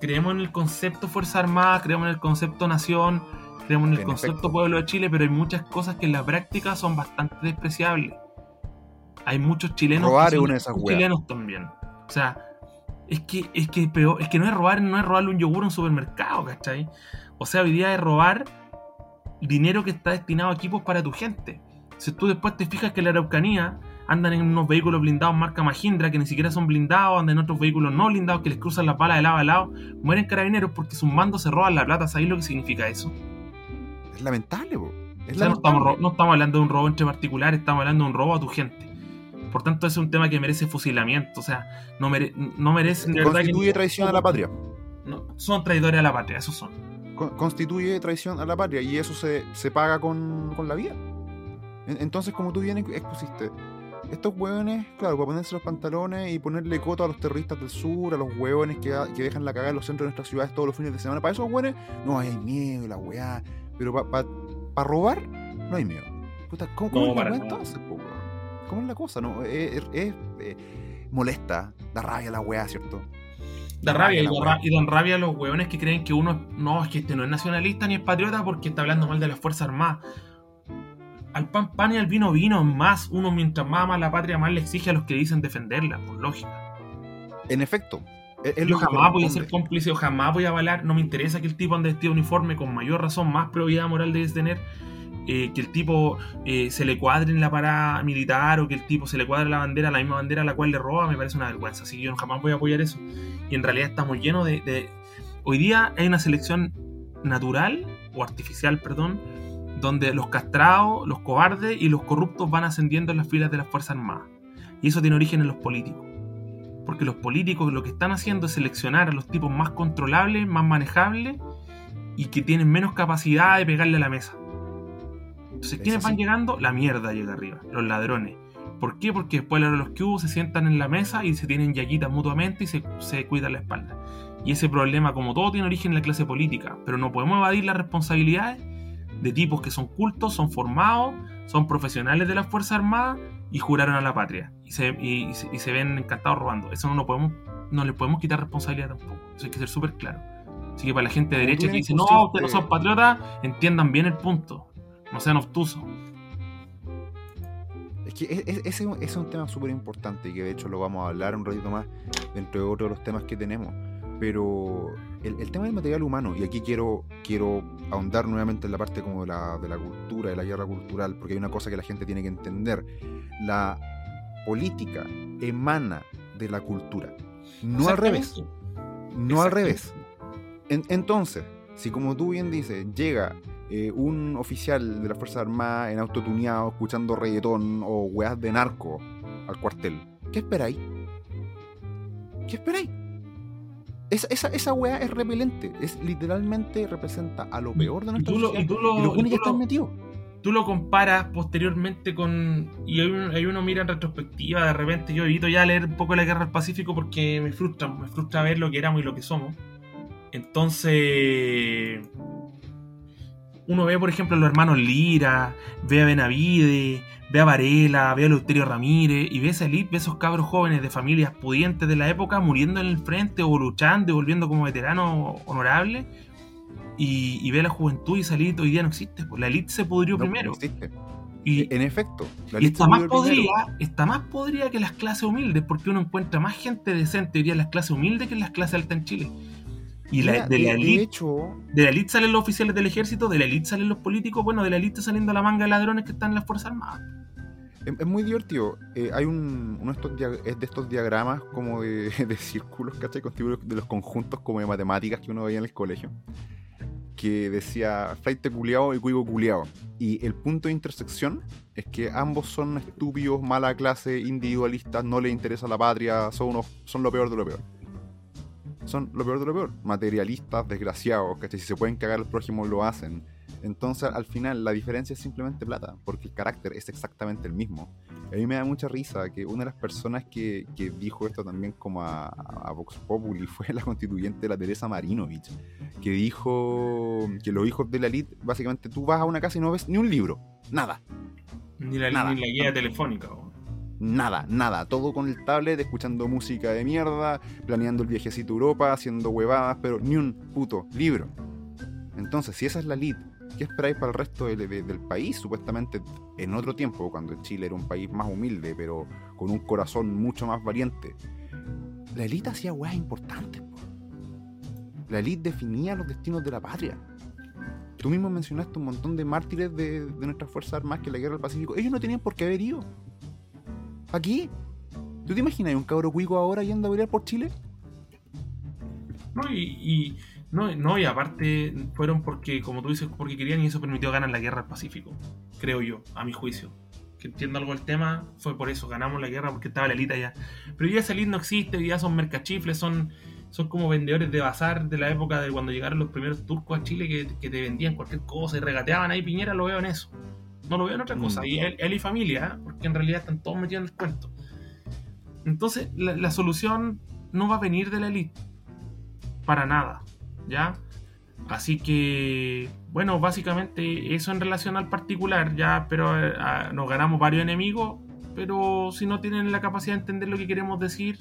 creemos en el concepto Fuerza Armada, creemos en el concepto Nación, creemos en el En concepto efecto. Pueblo de Chile, pero hay muchas cosas que en la práctica son bastante despreciables. Hay muchos chilenos Robar que son una de esas weas. chilenos también. O sea, es que, es que peor, es que no es robar, no es robarle un yogur a un supermercado, ¿cachai? O sea, hoy día es robar dinero que está destinado a equipos para tu gente. Si tú después te fijas que en la Araucanía andan en unos vehículos blindados marca Mahindra que ni siquiera son blindados, andan en otros vehículos no blindados que les cruzan las balas de lado a lado, mueren carabineros porque sus mandos se roban la plata. ¿Sabéis lo que significa eso? Es lamentable, po. Es O sea, no estamos, no estamos hablando de un robo entre particulares, estamos hablando de un robo a tu gente. Por tanto, ese es un tema que merece fusilamiento. O sea, no, mere- no merecen de verdad que- Constituye traición a la patria. No, son traidores a la patria, esos son. Con- Constituye traición a la patria y eso se, se paga con, con la vida. En- Entonces, como tú bien expusiste, estos hueones, claro, para ponerse los pantalones y ponerle coto a los terroristas del sur, a los hueones que, que dejan la cagada en los centros de nuestras ciudades todos los fines de semana, para esos hueones no hay miedo, la weá. Pero para robar, no hay miedo. Puta, ¿cómo, cómo No, es la para entonces, po? ¿Cómo es la cosa? No, es, es- es, eh, molesta, da rabia la weá, ¿cierto? Da rabia, y da, dan rabia a los hueones que creen que uno no, es que este no es nacionalista ni es patriota porque está hablando mal de las Fuerzas Armadas. Al pan pan y al vino vino, más, uno mientras más ama la patria, más le exige a los que dicen defenderla, por lógica. En efecto. Es, es Yo jamás voy a ser cómplice o jamás voy a avalar, no me interesa que el tipo ande vestido de uniforme, con mayor razón, más probidad moral debes tener, eh, que el tipo eh, se le cuadre en la parada militar o que el tipo se le cuadre la bandera, la misma bandera a la cual le roba, me parece una vergüenza, así que yo jamás voy a apoyar eso. Y en realidad estamos llenos de... de- Hoy día hay una selección natural, o artificial, perdón, donde los castrados, los cobardes y los corruptos van ascendiendo en las filas de las Fuerzas Armadas. Y eso tiene origen en los políticos. Porque los políticos lo que están haciendo es seleccionar a los tipos más controlables, más manejables y que tienen menos capacidad de pegarle a la mesa. Entonces, ¿quiénes van llegando? La mierda llega arriba, los ladrones. ¿Por qué? Porque después los que hubo se sientan en la mesa y se tienen yaquitas mutuamente y se, se cuidan la espalda. Y ese problema, como todo, tiene origen en la clase política. Pero no podemos evadir las responsabilidades de tipos que son cultos, son formados, son profesionales de las Fuerzas Armadas y juraron a la patria. Y se, y- y se- y se ven encantados robando. Eso no, lo podemos, no le podemos quitar responsabilidad tampoco. Eso hay que ser súper claro. Así que para la gente de derecha que dice, no, ustedes no son patriotas, entiendan bien el punto. No sean obtusos. Es que e- e- ese, es un tema súper importante y que de hecho lo vamos a hablar un ratito más dentro de otros de los temas que tenemos. Pero el, el tema del material humano, y aquí quiero, quiero ahondar nuevamente en la parte como de la, de la cultura, de la guerra cultural, porque hay una cosa que la gente tiene que entender. La política emana de la cultura, no al revés. No al revés. En- entonces, si como tú bien dices, llega eh, un oficial de las Fuerzas Armadas en auto tuneado, escuchando reggaetón o weas de narco al cuartel, ¿qué esperáis? ¿Qué esperáis? Esa, esa, esa wea es repelente, es literalmente representa a lo peor de nuestra sociedad. y tú lo- y los y ya están metidos. tú lo comparas posteriormente con. Y hay uno mira en retrospectiva, de repente yo evito ya leer un poco la guerra del Pacífico porque me frustra, me frustra ver lo que éramos y lo que somos. Entonces. Uno ve, por ejemplo, a los hermanos Lira, ve a Benavide, ve a Varela, ve a Leuterio Ramírez, y ve esa elite, ve a esos cabros jóvenes de familias pudientes de la época muriendo en el frente o luchando y volviendo como veteranos honorables. Y, y ve la juventud y esa elite hoy día no existe. Pues la elite se pudrió No, primero. no existe. Y, En efecto, la y está más podrida, está más podrida que las clases humildes, porque uno encuentra más gente decente hoy día en las clases humildes que en las clases altas en Chile. Y la- Mira, de, la de elite, hecho, de la elite salen los oficiales del ejército, de la elite salen los políticos, bueno, de la elite saliendo la manga de ladrones que están en las Fuerzas Armadas. Es, es muy divertido. Eh, hay un, uno de estos, dia- es de estos diagramas como de, *laughs* de círculos, ¿cachai? De los conjuntos como de matemáticas que uno veía en el colegio. Que decía flight culiao y cuigo culiao. Y el punto de intersección es que ambos son estúpidos, mala clase, individualistas, no les interesa la patria, son, unos, son lo peor de lo peor. Son lo peor de lo peor. Materialistas, desgraciados, ¿cachai? Si se pueden cagar al prójimo, lo hacen. Entonces, al final, la diferencia es simplemente plata, porque el carácter es exactamente el mismo. A mí me da mucha risa que una de las personas que, dijo esto también como a, Vox Populi *laughs* fue la constituyente la Teresa Marinovich, que dijo que los hijos de la elite, básicamente tú vas a una casa y no ves ni un libro, nada. Ni la, Ni la guía telefónica. Nada, nada, todo con el tablet, escuchando música de mierda, planeando el viajecito a Europa, haciendo huevadas, pero ni un puto libro. Entonces, si esa es la elite ¿qué esperáis para el resto del país? Supuestamente en otro tiempo, cuando Chile era un país más humilde, pero con un corazón mucho más valiente. La élite hacía weas importantes. La élite definía los destinos de la patria. Tú mismo mencionaste un montón de mártires de, nuestras Fuerzas Armadas que la Guerra del Pacífico, ellos no tenían por qué haber ido. Aquí. ¿Tú te imaginas un cabro cuico ahora yendo a pelear por Chile? No, y no, no, y aparte fueron porque, como tú dices, porque querían y eso permitió ganar la guerra al Pacífico, creo yo, a mi juicio. Que entiendo algo el tema, fue por eso, ganamos la guerra porque estaba la elita ya. Pero ya esa no existe, ya son mercachifles, son, son como vendedores de bazar de la época de cuando llegaron los primeros turcos a Chile que, te vendían cualquier cosa y regateaban ahí Piñera, lo veo en eso. No lo veo en otra cosa. Mm. Y él, y familia, ¿eh? porque en realidad están todos metidos en el cuento. Entonces, la, la solución no va a venir de la elite. Para nada ¿ya? Así que, bueno, básicamente eso en relación al particular, ya, pero eh, nos ganamos varios enemigos, pero si no tienen la capacidad de entender lo que queremos decir,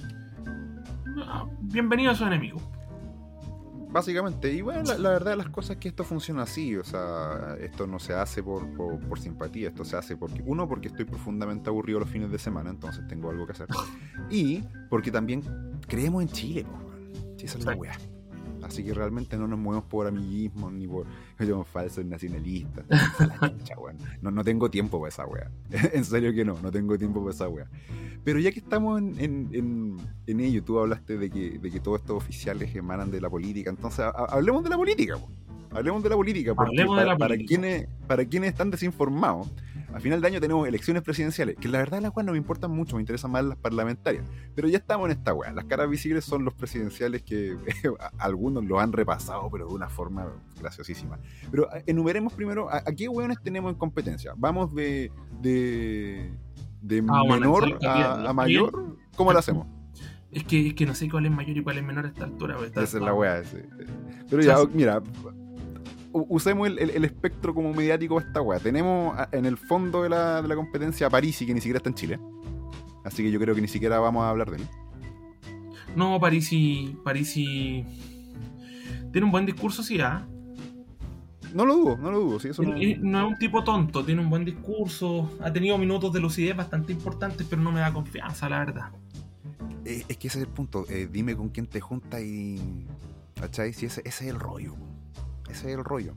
ah, bienvenidos a esos enemigos. Básicamente, y bueno, la, verdad de las cosas es que esto funciona así, o sea, esto no se hace por, por, simpatía, esto se hace porque, uno, porque estoy profundamente aburrido los fines de semana, entonces tengo algo que hacer, y porque también creemos en Chile, esa es la weá. Así que realmente no nos movemos por amiguismo ni por somos falsos nacionalistas. *laughs* no, no tengo tiempo para esa wea. *laughs* en serio que no, no tengo tiempo para esa wea. Pero ya que estamos en, en, en, ello, tú hablaste de que, de que todos estos oficiales emanan de la política, entonces hablemos de la política. Hablemos de la política, porque para, para, quienes, para quienes están desinformados, a final de año tenemos elecciones presidenciales, que la verdad las cuales no me importan mucho, me interesan más las parlamentarias. Pero ya estamos en esta weá. Las caras visibles son los presidenciales que *laughs* algunos lo han repasado, pero de una forma graciosísima. Pero eh, enumeremos primero a, qué weones tenemos en competencia. Vamos de, de, de ah, menor a, mayor. ¿Cómo lo hacemos? Es que, es que no sé cuál es mayor y cuál es menor a esta altura. Esa es la weá. Pero ya, mira, usemos el, espectro como mediático de esta weá. Tenemos en el fondo de la, de la competencia a Parisi, que ni siquiera está en Chile. Así que yo creo que ni siquiera vamos a hablar de él. No, Parisi. Parisi. Tiene un buen discurso, sí, ¿ah? No lo dudo, no lo dudo. Sí, eso no... es un tipo tonto, tiene un buen discurso, ha tenido minutos de lucidez bastante importantes, pero no me da confianza, la verdad. Eh, es que ese es el punto. Eh, dime con quién te junta y. ¿Cachai? Si ese, ese es el rollo. Ese es el rollo.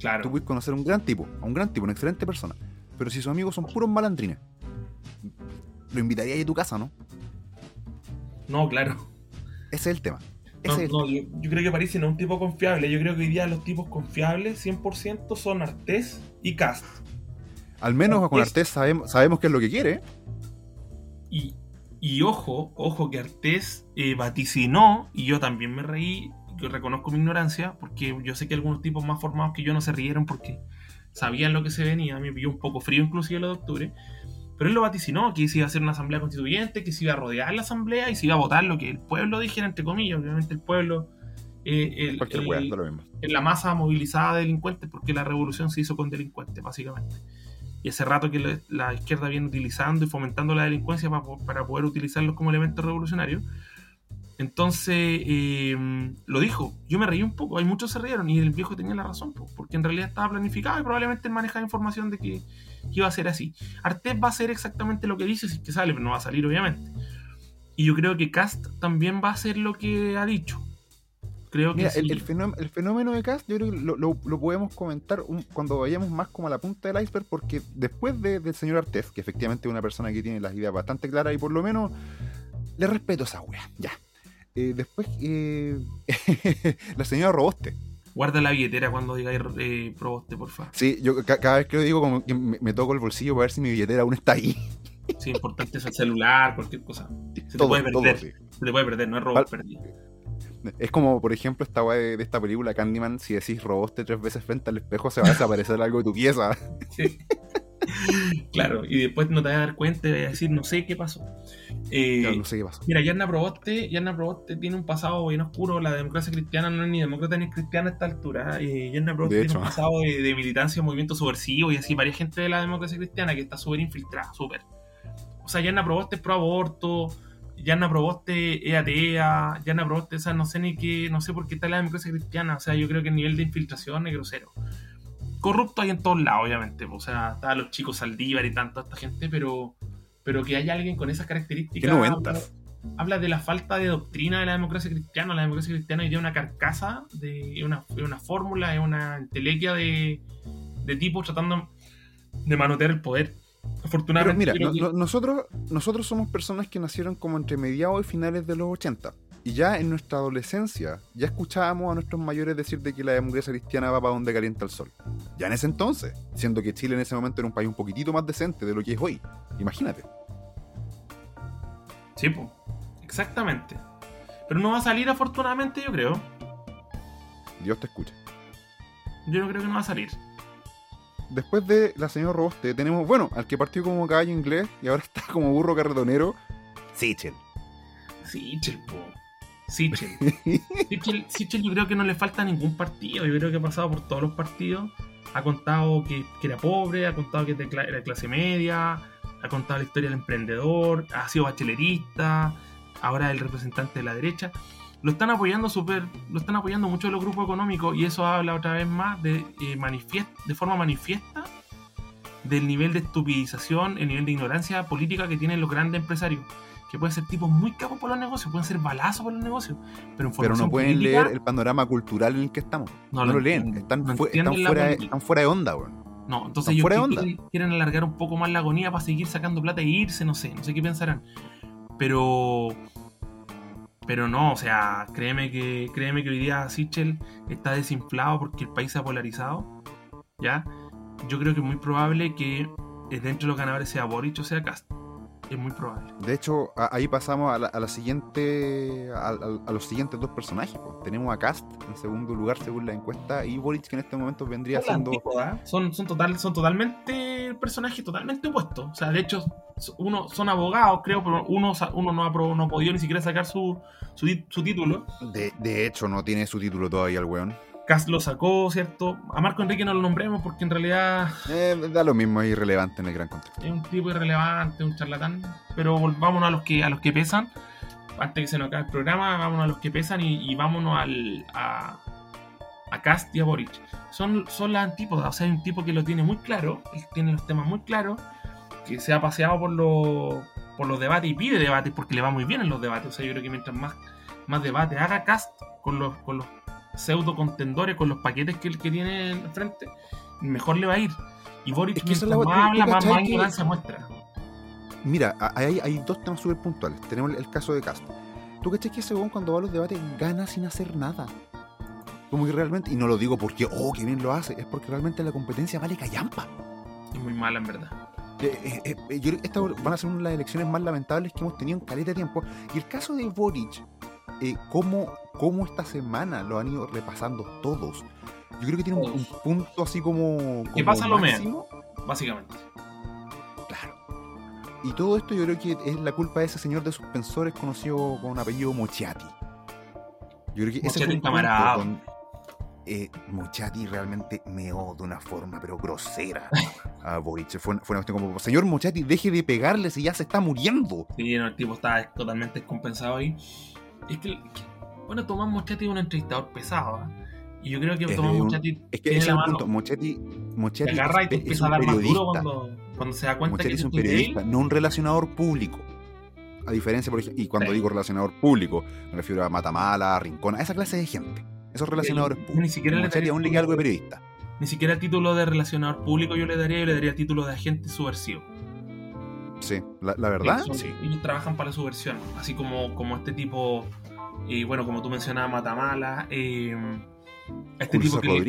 Claro. Tú puedes conocer a un gran tipo, a un gran tipo, una excelente persona. Pero si sus amigos son puros malandrines, lo invitaría a tu casa, ¿no? No, claro. Ese es el tema. no, yo, creo que París no es un tipo confiable. Yo creo que hoy día los tipos confiables 100% son Artés y Cast. Al menos con Artés sabemos, sabemos qué es lo que quiere. Y, y ojo, ojo que Artés eh, vaticinó, y yo también me reí, yo reconozco mi ignorancia, porque yo sé que algunos tipos más formados que yo no se rieron porque sabían lo que se venía, me pilló un poco frío inclusive el de octubre, pero él lo vaticinó, que se iba a hacer una asamblea constituyente, que se iba a rodear la asamblea y se iba a votar lo que el pueblo dijera, entre comillas, obviamente el pueblo... Eh, en la masa movilizada de delincuentes, porque la revolución se hizo con delincuentes, básicamente. Y hace rato que la, izquierda viene utilizando y fomentando la delincuencia para, para poder utilizarlos como elementos revolucionarios. Entonces, em, lo dijo. Yo me reí un poco. Hay muchos se rieron y el viejo tenía la razón, porque en realidad estaba planificado y probablemente él manejaba información de que, iba a ser así. Artés va a hacer exactamente lo que dice, si es que sale, pero no va a salir, obviamente. Y yo creo que Cast también va a hacer lo que ha dicho. Creo que el, fenómeno, de Cast, yo creo que lo, podemos comentar cuando vayamos más como a la punta del iceberg, porque después del señor Artés, que efectivamente es una persona que tiene las ideas bastante claras y por lo menos le respeto esa wea, ya eh, después, eh, *laughs* la señora Roboste. Guarda la billetera cuando digáis eh, Proboste, por favor. Sí, yo cada vez que lo digo, como que me, toco el bolsillo para ver si mi billetera aún está ahí. *laughs* Sí, importante es el celular, cualquier cosa. Se te puede perder. Se te puede perder, no es robot perdido. Es como, por ejemplo, esta weá de, esta película Candyman, si decís roboste tres veces frente al espejo, se va a desaparecer *laughs* algo de tu pieza. Sí. *laughs* claro, y después no te vas a dar cuenta a decir, no sé qué pasó. Eh, no sé qué pasó. Mira, Yarna Proboste, Proboste tiene un pasado bien oscuro. La democracia cristiana no es ni demócrata ni cristiana a esta altura. Eh, Yarna Proboste tiene un pasado de, militancia, movimiento subversivo y así, varias gente de la democracia cristiana que está súper infiltrada, súper. O sea, Yarna Proboste es pro aborto, Yarna Proboste es atea, Yarna Proboste, o sea, no sé ni qué, no sé por qué está la democracia cristiana. O sea, yo creo que el nivel de infiltración es grosero corrupto hay en todos lados, obviamente. O sea, estaban los chicos Saldívar y tanta esta gente, pero, pero que haya alguien con esas características. Habla, habla, de la falta de doctrina de la democracia cristiana. La democracia cristiana es una carcasa, de una, una fórmula, es una entelequia de, de tipos tratando de manotear el poder. Afortunadamente. Pero mira, nosotros, nosotros somos personas que nacieron como entre mediados y finales de los 80. Y ya en nuestra adolescencia, ya escuchábamos a nuestros mayores decir de que la democracia cristiana va para donde calienta el sol. Ya en ese entonces, siendo que Chile en ese momento era un país un poquitito más decente de lo que es hoy. Imagínate. Sí, pues. Exactamente. Pero no va a salir afortunadamente, yo creo. Dios te escucha. Yo no creo que no va a salir. Después de la señora Roboste, tenemos, bueno, al que partió como caballo inglés y ahora *laughs* está como burro carretonero, Sichel. Sichel, po. *laughs* Sichel. Sichel. yo creo que no le falta ningún partido. Yo creo que ha pasado por todos los partidos. Ha contado que, era pobre, ha contado que era clase media, ha contado la historia del emprendedor, ha sido bachelerista, ahora es el representante de la derecha. Lo están apoyando super, lo están apoyando mucho los grupos económicos y eso habla otra vez más de, eh, de forma manifiesta del nivel de estupidización, el nivel de ignorancia política que tienen los grandes empresarios que pueden ser tipos muy capos por los negocios, pueden ser balazos por los negocios, pero, pero no pueden leer el panorama cultural en el que estamos. No, lo, leen, están, fuera, están, fuera, de onda, weón. No, entonces ellos quieren, quieren, alargar un poco más la agonía para seguir sacando plata e irse, no sé, no sé qué pensarán. Pero pero no, o sea, créeme que créeme que hoy día Sichel está desinflado porque el país se ha polarizado. ¿Ya? Yo creo que es muy probable que dentro de los ganadores sea Boric o sea Cast. Es muy probable. De hecho, ahí pasamos a la, siguiente, a, los siguientes dos personajes. Tenemos a Cast en segundo lugar según la encuesta y Boric que en este momento vendría siendo... son, son, total, son totalmente personajes totalmente opuestos. O sea, de hecho, uno son abogados, creo, pero uno, uno no, ha, no ha podido ni siquiera sacar su, su, título. De, de hecho, no tiene su título todavía el weón. Cast lo sacó, ¿cierto? A Marco Enrique no lo nombremos porque en realidad. Eh, da lo mismo, es irrelevante en el gran contexto. Es un tipo irrelevante, un charlatán. Pero volvámonos a los que, a los que pesan. Antes que se nos acabe el programa, vámonos a los que pesan y, vámonos al, a, a Cast y a Boric. Son, son las antípodas, o sea, hay un tipo que lo tiene muy claro, él tiene los temas muy claros, que se ha paseado por los, por los debates y pide debates porque le va muy bien en los debates. O sea, yo creo que mientras más, más debate haga Cast con los, con los pseudo contendores con los paquetes que que tiene enfrente, mejor le va a ir. Y Boris, es que más habla, más, más muestra. Mira, hay, hay dos temas súper puntuales. Tenemos el, caso de Castro. ¿Tú crees que ese cuando va a los debates gana sin hacer nada? Como que realmente, y no lo digo porque, oh, qué bien lo hace, es porque realmente la competencia vale callampa. Es muy mala, en verdad. Eh, eh, eh, yo, estas van a ser una de las elecciones más lamentables que hemos tenido en caleta de tiempo. Y el caso de Boric, eh, cómo, esta semana lo han ido repasando todos. Yo creo que tiene un, punto así como. ¿Qué pasa lo máximo, básicamente. Claro. Y todo esto yo creo que es la culpa de ese señor de suspensores conocido con un apellido Mochiati. Yo creo que ese es camarada. Eh, Mochati realmente meó de una forma pero grosera a Boric. Fue, fue una cuestión como, señor Mochati, deje de pegarle si ya se está muriendo. Sí, el tipo está totalmente descompensado ahí. Es que, bueno, Tomás Mochetti es un entrevistador pesado. ¿eh? Y yo creo que Tomás Mochetti. Es que es el punto. Mochetti, Mochetti agarra y te empieza a dar más duro cuando, cuando se da cuenta Mochetti que es un periodista, no un relacionador público. A diferencia, por ejemplo, y cuando digo relacionador público, me refiero a Matamala, Rincón, a esa clase de gente. Esos relacionadores públicos. Ni siquiera Mochetti aún le algo de periodista. Ni siquiera el título de relacionador público yo le daría, yo le daría título de agente subversivo. Sí, la, verdad, sí. Ellos trabajan para la subversión, así como, como este tipo y bueno, como tú mencionabas, Matamala. Eh, este tipo que,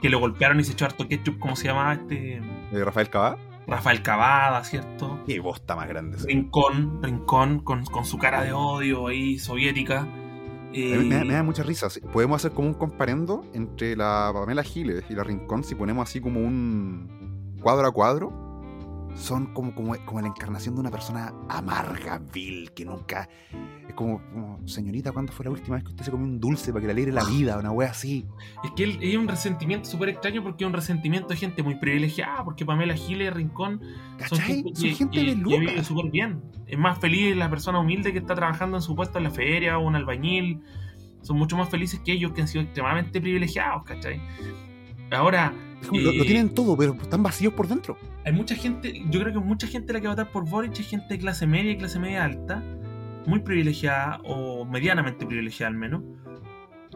que, lo, golpearon y se echó harto ketchup, ¿cómo se llamaba este? ¿De Rafael Cavada? Rafael Cavada, ¿cierto? Qué bosta más grande. Rincón, Rincón, con, con, su cara de odio ahí, soviética. me, da, mucha risa. Podemos hacer como un comparendo entre la Pamela Giles y la Rincón si ponemos así como un cuadro a cuadro. Son como, como, como la encarnación de una persona amarga, vil, que nunca. Es como, señorita, ¿cuándo fue la última vez que usted se comió un dulce para que le alegre la vida? Una wea así. Es que él, es un resentimiento súper extraño porque es un resentimiento de gente muy privilegiada, porque Pamela Giles, Rincón, son gente, son gente de vive súper bien. Es más feliz la persona humilde que está trabajando en su puesto en la feria o un albañil. Son mucho más felices que ellos que han sido extremadamente privilegiados, ¿cachai? Ahora, lo, tienen todo, pero están vacíos por dentro. Hay mucha gente, yo creo que mucha gente la que va a votar por Boric es gente de clase media y clase media alta, muy privilegiada o medianamente privilegiada al menos,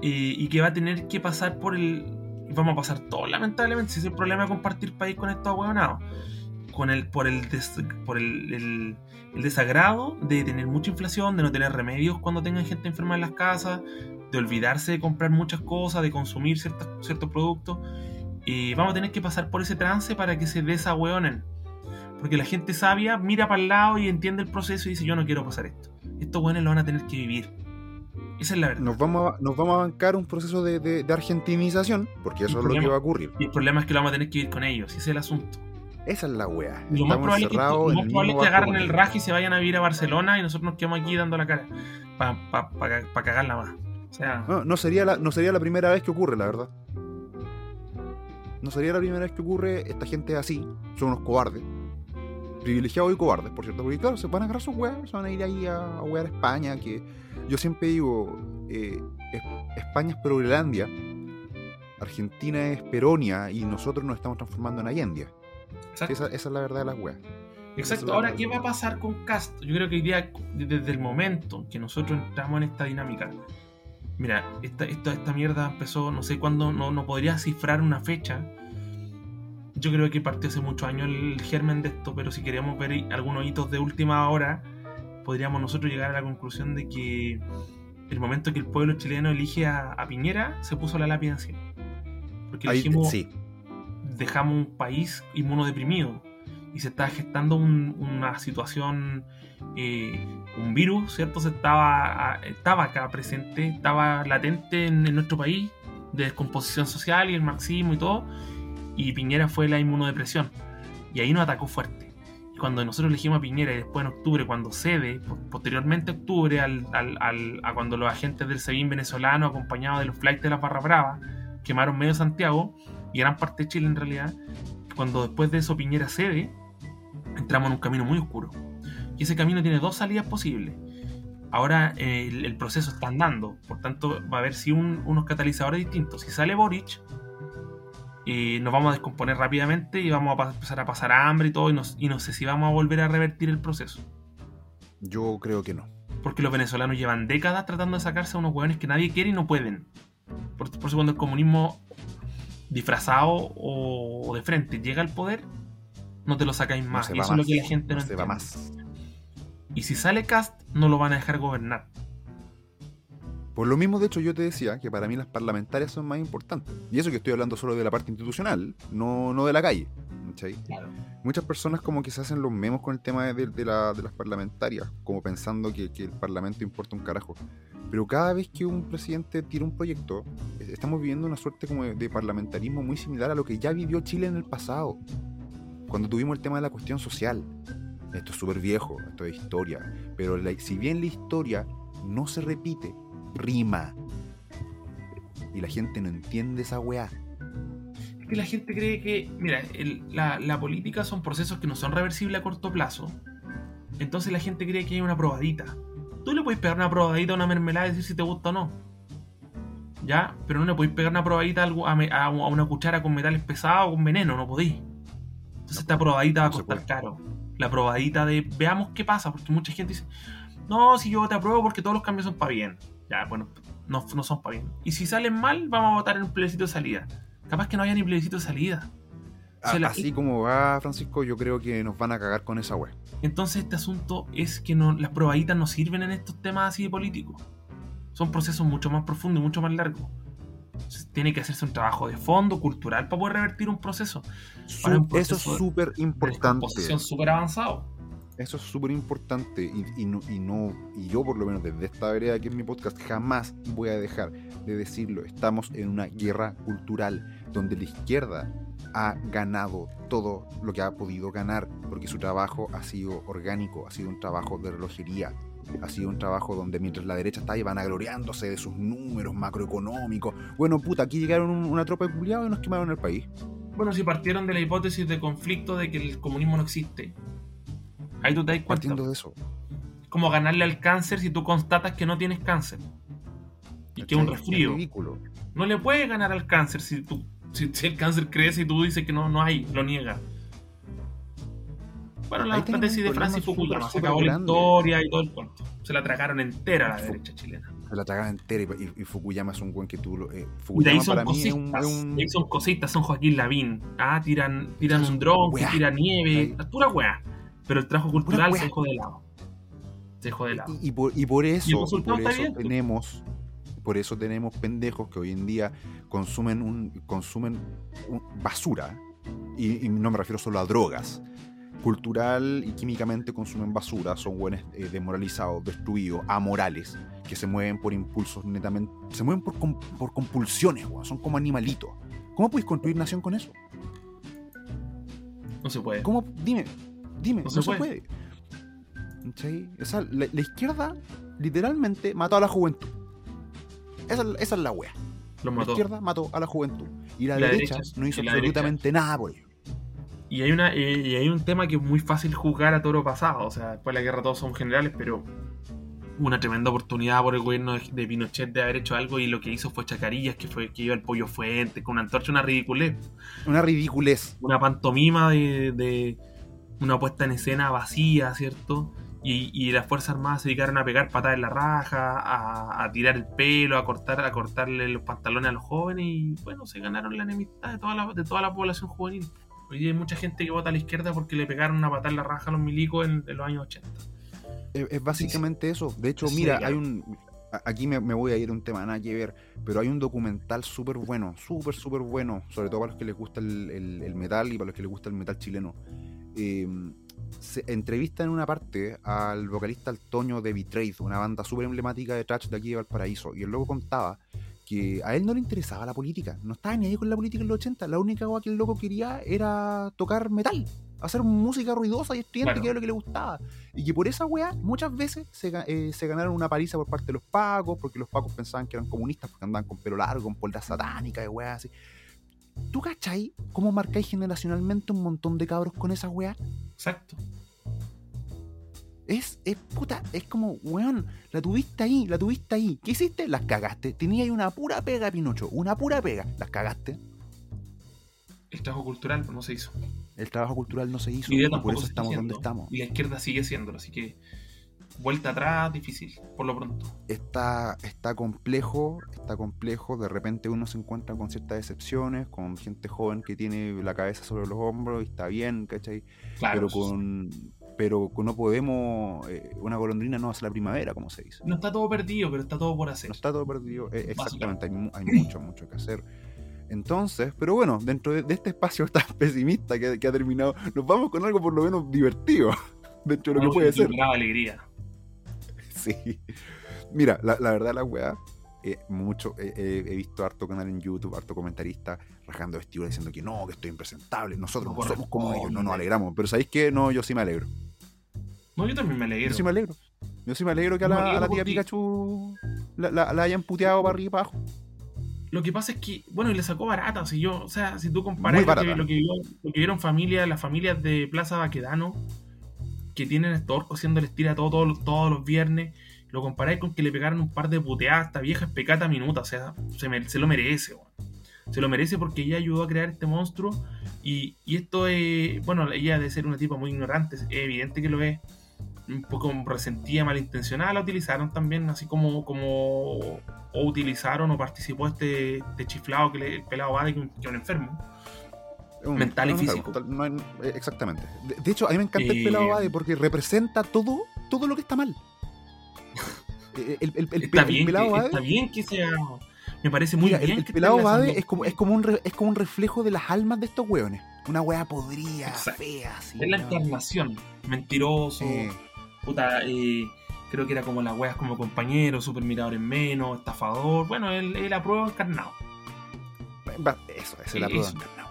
y, que va a tener que pasar por el. Vamos a pasar todo, lamentablemente, si es el problema de compartir país con estos ahueonados. Con el, por el, por el, el, desagrado de tener mucha inflación, de no tener remedios cuando tengan gente enferma en las casas, de olvidarse de comprar muchas cosas, de consumir ciertos, ciertos productos y vamos a tener que pasar por ese trance para que se desahueonen. Porque la gente sabia mira para el lado y entiende el proceso y dice, yo no quiero pasar esto. Estos buenos lo van a tener que vivir. Esa es la verdad. Nos vamos a, nos vamos a bancar un proceso de, de, argentinización, porque eso es lo que va a ocurrir. Y el problema es que lo vamos a tener que vivir con ellos, ese es el asunto. Esa es la wea. Lo más probable, que, lo más probable es que agarren el raje y se vayan a vivir a Barcelona y nosotros nos quedamos aquí dando la cara para pa, pa, cagarla más. O sea, no, no, sería la, no sería la primera vez que ocurre, la verdad. No sería la primera vez que ocurre, esta gente es así, son unos cobardes. Privilegiados y cobardes, por cierto, porque claro, se van a agarrar sus weas, se van a ir ahí a, a a España, que yo siempre digo, eh, España es Perolandia, Argentina es Peronia y nosotros nos estamos transformando en Allendia. Esa, es la verdad de las weas. Exacto. Ahora, ¿qué va a pasar con Cast? Yo creo que desde el momento que nosotros entramos en esta dinámica, Mira, esta, esta, esta mierda empezó, no sé cuándo, no, no podría cifrar una fecha. Yo creo que partió hace muchos años el germen de esto, pero si queríamos ver algunos hitos de última hora, podríamos nosotros llegar a la conclusión de que el momento que el pueblo chileno elige a, Piñera, se puso la lápida encima. Porque dijimos, dejamos un país inmunodeprimido y se está gestando una situación eh, un virus, ¿cierto? Se estaba, estaba acá presente, estaba latente en, nuestro país, de descomposición social y el marxismo y todo, y Piñera fue la inmunodepresión. Y ahí nos atacó fuerte. Y cuando nosotros elegimos a Piñera y después en octubre, cuando cede, posteriormente octubre, al, a cuando los agentes del SEBIN venezolano, acompañados de los flights de la Barra Brava, quemaron medio Santiago y gran parte de Chile en realidad, cuando después de eso Piñera cede, entramos en un camino muy oscuro y ese camino tiene dos salidas posibles. Ahora el, proceso está andando, por tanto va a haber si unos catalizadores distintos. Si sale Boric, eh, nos vamos a descomponer rápidamente y vamos a empezar a pasar hambre y todo, y, y no sé si vamos a volver a revertir el proceso. Yo creo que no. Porque los venezolanos llevan décadas tratando de sacarse a unos hueones que nadie quiere y no pueden. Por, por eso cuando el comunismo disfrazado o, de frente llega al poder, no te lo sacáis más. y eso es lo que la gente no, se va más. Y si sale Cast, no lo van a dejar gobernar. Por lo mismo, de hecho, yo te decía que para mí las parlamentarias son más importantes. Y eso que estoy hablando solo de la parte institucional, no, no de la calle. Muchas personas como que se hacen los memos con el tema de, las parlamentarias, como pensando que, el parlamento importa un carajo. Pero cada vez que un presidente tira un proyecto, estamos viviendo una suerte como de, de parlamentarismo muy similar a lo que ya vivió Chile en el pasado. Cuando tuvimos el tema de la cuestión social esto es súper viejo, esto es historia. Pero si bien la historia no se repite, rima. Y la gente no entiende esa weá. Es que la gente cree que, mira, la, política son procesos que no son reversibles a corto plazo. Entonces la gente cree que hay una probadita. Tú le puedes pegar una probadita a una mermelada y decir si te gusta o no. ¿Ya? Pero no le podéis pegar una probadita a, una cuchara con metales pesados o con veneno, no podéis. Entonces esta probadita va a costar caro la probadita de veamos qué pasa, porque mucha gente dice, no, si yo te apruebo porque todos los cambios son para bien. Ya, bueno, no, no son para bien. Y si salen mal, vamos a votar en un plebiscito de salida. Capaz que no haya ni plebiscito de salida. Así como va Francisco, yo creo que nos van a cagar con esa web. Entonces este asunto es que no, las probaditas no sirven en estos temas así de políticos. Son procesos mucho más profundos y mucho más largos tiene que hacerse un trabajo de fondo, cultural, para poder revertir un proceso. Eso es súper importante. súper avanzado. Eso es súper importante y, no, y, no, y yo por lo menos desde esta vereda que es mi podcast jamás voy a dejar de decirlo. Estamos en una guerra cultural donde la izquierda ha ganado todo lo que ha podido ganar porque su trabajo ha sido orgánico, ha sido un trabajo de relojería, ha sido un trabajo donde mientras la derecha está ahí vanagloriándose de sus números macroeconómicos. Bueno, puta, aquí llegaron una tropa de culiados y nos quemaron el país. Bueno, si partieron de la hipótesis de conflicto de que el comunismo no existe. Ahí tú te das cuenta. Partiendo de eso. Como ganarle al cáncer si tú constatas que no tienes cáncer. Y que es un resfrío. No le puedes ganar al cáncer si, tú, si, el cáncer crece y tú dices que no, no hay, lo niega. Bueno, la tesis de Francis Fukuyama se acabó la historia y todo el cuento. Se la tragaron entera a la derecha chilena. Se la tragaron entera y, Fukuyama es un buen que tú eh, Fukuyama y de ahí son para cositas, mí es un, son cositas, son Joaquín Lavín. Ah, tiran, tiran un dron, tiran nieve, pura weá. Pero el trabajo cultural se dejó de lado. Se dejó de lado. Y, por, y por eso, por eso tenemos por eso tenemos pendejos que hoy en día consumen un consumen basura y, no me refiero solo a drogas cultural y químicamente consumen basura, son buenos eh, demoralizados, destruidos, amorales, que se mueven por impulsos netamente, se mueven por, por compulsiones, son como animalitos. ¿Cómo puedes construir nación con eso? No se puede. ¿Cómo? Dime, dime, no, se, puede. la, izquierda literalmente mató a la juventud. Esa, es la wea. La izquierda mató a la juventud. Y la, derecha, no hizo absolutamente nada por ello. Y hay, una, y hay un tema que es muy fácil juzgar a toro pasado. O sea, después de la guerra todos son generales, pero una tremenda oportunidad por el gobierno de Pinochet de haber hecho algo y lo que hizo fue chacarillas, que fue que iba el pollo fuente con una antorcha, una ridiculez. Una ridiculez. Una pantomima de, una puesta en escena vacía, ¿cierto? Y, las Fuerzas Armadas se dedicaron a pegar patadas en la raja, a, tirar el pelo, a cortar, a cortarle los pantalones a los jóvenes y bueno, se ganaron la enemistad de toda la, de toda la población juvenil. Hoy hay mucha gente que vota a la izquierda porque le pegaron una patada en la raja a los milicos en, los años 80. Es, básicamente eso. De hecho, mira, hay un. Aquí me, voy a ir a un tema nada que ver, pero hay un documental súper bueno, súper, súper bueno, sobre todo para los que les gusta el, metal y para los que les gusta el metal chileno. Em, se entrevista en una parte al vocalista Antonio de Betrayed, una banda súper emblemática de trash de aquí de Valparaíso, y el loco contaba que a él no le interesaba la política, no estaba ni ahí con la política en los 80, la única cosa que el loco quería era tocar metal, hacer música ruidosa y estudiante, que era lo que le gustaba. Y que por esa weá muchas veces eh, se, ganaron una paliza por parte de los pacos, porque los pacos pensaban que eran comunistas porque andaban con pelo largo, con polda satánica y weá así. ¿Tú cachai cómo marcáis generacionalmente un montón de cabros con esa weá? Exacto. Es, es, puta, es como, weón, la tuviste ahí, la tuviste ahí. ¿Qué hiciste? Las cagaste. Tenía ahí una pura pega, Pinocho, una pura pega. Las cagaste. El trabajo cultural no se hizo. El trabajo cultural no se hizo. Y, por eso estamos donde estamos. Y la izquierda sigue haciéndolo, así que vuelta atrás, difícil, por lo pronto. Está, está complejo, está complejo. De repente uno se encuentra con ciertas decepciones, con gente joven que tiene la cabeza sobre los hombros y está bien, ¿cachai? Claro, Pero con pero no podemos, eh, una golondrina no hace la primavera, como se dice. No está todo perdido, pero está todo por hacer. No está todo perdido, eh, exactamente, hay, mucho, mucho que hacer. Entonces, pero bueno, dentro de, este espacio *laughs* tan pesimista que, ha terminado, nos vamos con algo por lo menos divertido, *laughs* dentro de lo que puede ser. alegría. *laughs* Sí. Mira, la, verdad, la weá, eh, mucho, he visto harto canal en YouTube, harto comentarista rajando vestidos diciendo que no, que estoy impresentable. Nosotros no somos como ellos, no nos alegramos. Pero ¿sabéis qué? No, yo sí me alegro. No, yo también me alegro. Yo sí me alegro. Yo sí me alegro que a la, tía Pikachu la, hayan puteado para arriba y para abajo. Lo que pasa es que, bueno, y le sacó barata. Si yo, o sea, si tú comparas lo que, lo, que, vieron familias, las familias de Plaza Baquedano, que tienen estos orcos haciéndoles tira todo, todos los viernes, lo comparáis con que le pegaron un par de puteadas a esta vieja especata minuta. O sea, se, se lo merece, Se lo merece porque ella ayudó a crear este monstruo. Y, y esto es, bueno, ella de ser una tipa muy ignorante, es evidente que lo es un poco resentida, malintencionada, la utilizaron también, así como, como o utilizaron o participó este, este chiflado que le, el pelado va que, que un enfermo. mental y físico. Eh, exactamente. De, hecho, a mí me encanta el pelado Bade porque representa todo, todo lo que está mal. *laughs* El, está, bien que, está bien que sea. Me parece muy bien. El, pelado Bade es como, es, como un es como un reflejo de las almas de estos hueones. Una wea podrida, fea, así. Es la encarnación. Mentiroso. Puta, eh, creo que era como las weas como compañero, super mirador en menos, estafador. Bueno, él, él aprueba encarnado. Eso, es el aprueba encarnado.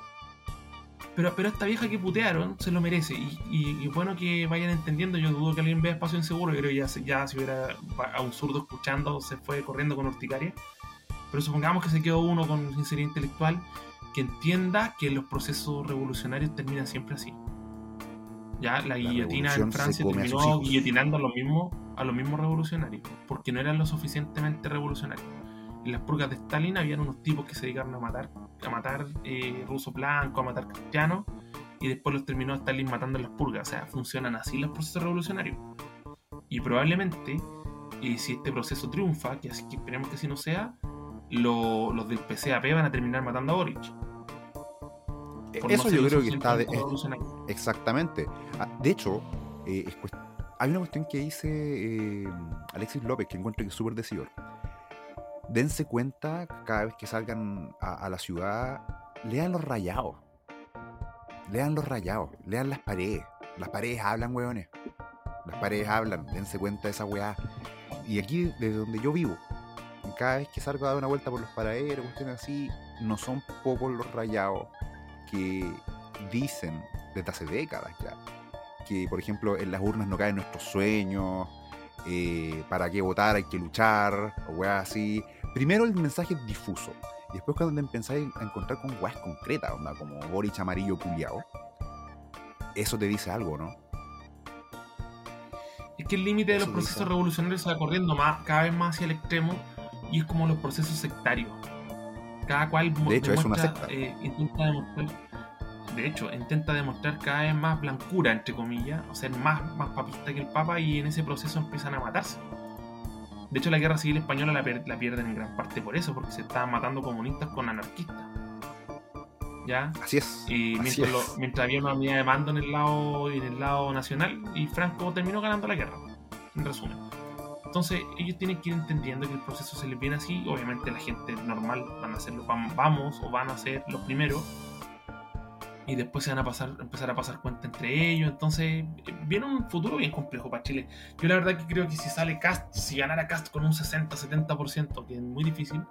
Pero, pero esta vieja que putearon se lo merece. Y, y, bueno que vayan entendiendo. Yo dudo que alguien vea espacio inseguro. Yo creo que ya, ya si hubiera a un zurdo escuchando, se fue corriendo con urticaria. Pero supongamos que se quedó uno con sinceridad intelectual que entienda que los procesos revolucionarios terminan siempre así. Ya, la, guillotina en Francia terminó guillotinando a los mismos a los mismos revolucionarios, porque no eran lo suficientemente revolucionarios. En las purgas de Stalin habían unos tipos que se dedicaron a matar, a matar eh, rusos blancos, a matar cristianos, y después los terminó Stalin matando en las purgas. O sea, funcionan así los procesos revolucionarios. Y probablemente, eh, si este proceso triunfa, que así que esperemos que así no sea, los del PCAP van a terminar matando a Boric. Eso yo creo que está. exactamente. Ah, de hecho, eh, hay una cuestión que dice eh, Alexis López que encuentro que es súper decidor. Dense cuenta cada vez que salgan a, la ciudad, lean los rayados. Lean los rayados, lean las paredes. Las paredes hablan, weones. Las paredes hablan, dense cuenta de esa weá. Y aquí, desde donde yo vivo, cada vez que salgo a dar una vuelta por los paraderos, cuestiones así, no son pocos los rayados que dicen desde hace décadas ya que, por ejemplo, en las urnas no caen nuestros sueños, eh, para qué votar hay que luchar, o weas así. Primero el mensaje es difuso, y después cuando empezáis a encontrar con weas concretas, onda, como Boric amarillo culiao, eso te dice algo, ¿no? Es que el límite de los procesos revolucionarios se va corriendo más, cada vez más hacia el extremo y es como los procesos sectarios. Cada cual de hecho, es una secta. Eh, intenta demostrar, de hecho, intenta demostrar cada vez más blancura, entre comillas, o ser más, más papista que el Papa y en ese proceso empiezan a matarse. De hecho, la guerra civil española la, pierden en gran parte por eso, porque se estaban matando comunistas con anarquistas. ¿Ya? Así es. Y mientras, mientras, había una unidad de mando en el lado en el lado nacional, y Franco terminó ganando la guerra. En resumen. Entonces ellos tienen que ir entendiendo que el proceso se les viene así. Obviamente la gente normal van a hacerlo, vamos o van a ser los primeros. Y después se van a pasar, empezar a pasar cuenta entre ellos. Entonces viene un futuro bien complejo para Chile. Yo la verdad que creo que si sale Cast, si ganara Cast con un 60-70%, que es muy difícil,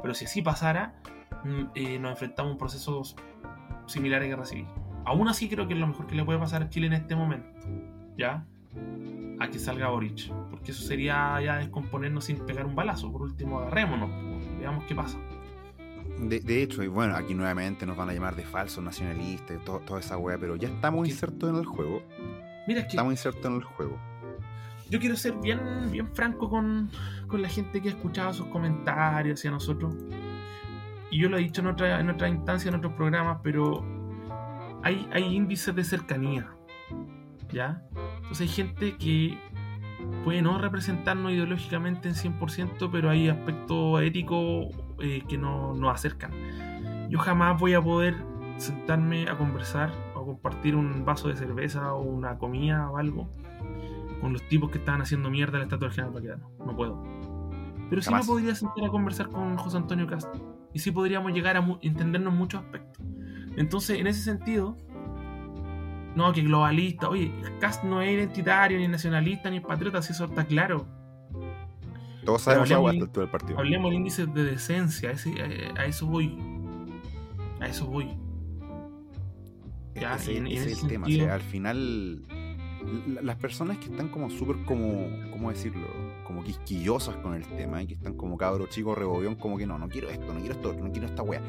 pero si así pasara, mm, eh, nos enfrentamos a un proceso similar a guerra civil. Aún así creo que es lo mejor que le puede pasar a Chile en este momento. ¿Ya? A que salga Boric, porque eso sería ya descomponernos sin pegar un balazo. Por último, agarrémonos, veamos qué pasa. De, hecho, y bueno, aquí nuevamente nos van a llamar de falsos nacionalistas y toda esa weá, pero ya estamos insertos en el juego. Mira, que estamos insertos en el juego. Yo quiero ser bien, bien franco con, con la gente que ha escuchado sus comentarios hacia nosotros. Y yo lo he dicho en otra, en otra instancia, en otros programas, pero hay, hay índices de cercanía. ¿Ya? Entonces hay gente que puede no representarnos ideológicamente en 100%, pero hay aspectos éticos eh, que no, nos acercan. Yo jamás voy a poder sentarme a conversar o compartir un vaso de cerveza o una comida o algo con los tipos que estaban haciendo mierda en la estatua del general Baquedano. No puedo. Pero sí me podría sentar a conversar con José Antonio Castro. Y sí podríamos llegar a entendernos muchos aspectos. Entonces, en ese sentido, no, que globalista. Oye, Cast no es identitario, ni nacionalista, ni patriota, si eso está claro. Todos sabemos hablemos, todo el partido. Hablemos del índice de decencia, eh, a eso voy. A eso voy. Ya, ese, es el tema. al final, las personas que están como súper, como, ¿cómo decirlo? Como quisquillosas con el tema y que están como cabros chicos rebobión, como que no, no quiero esto, no quiero esto, no quiero esta wea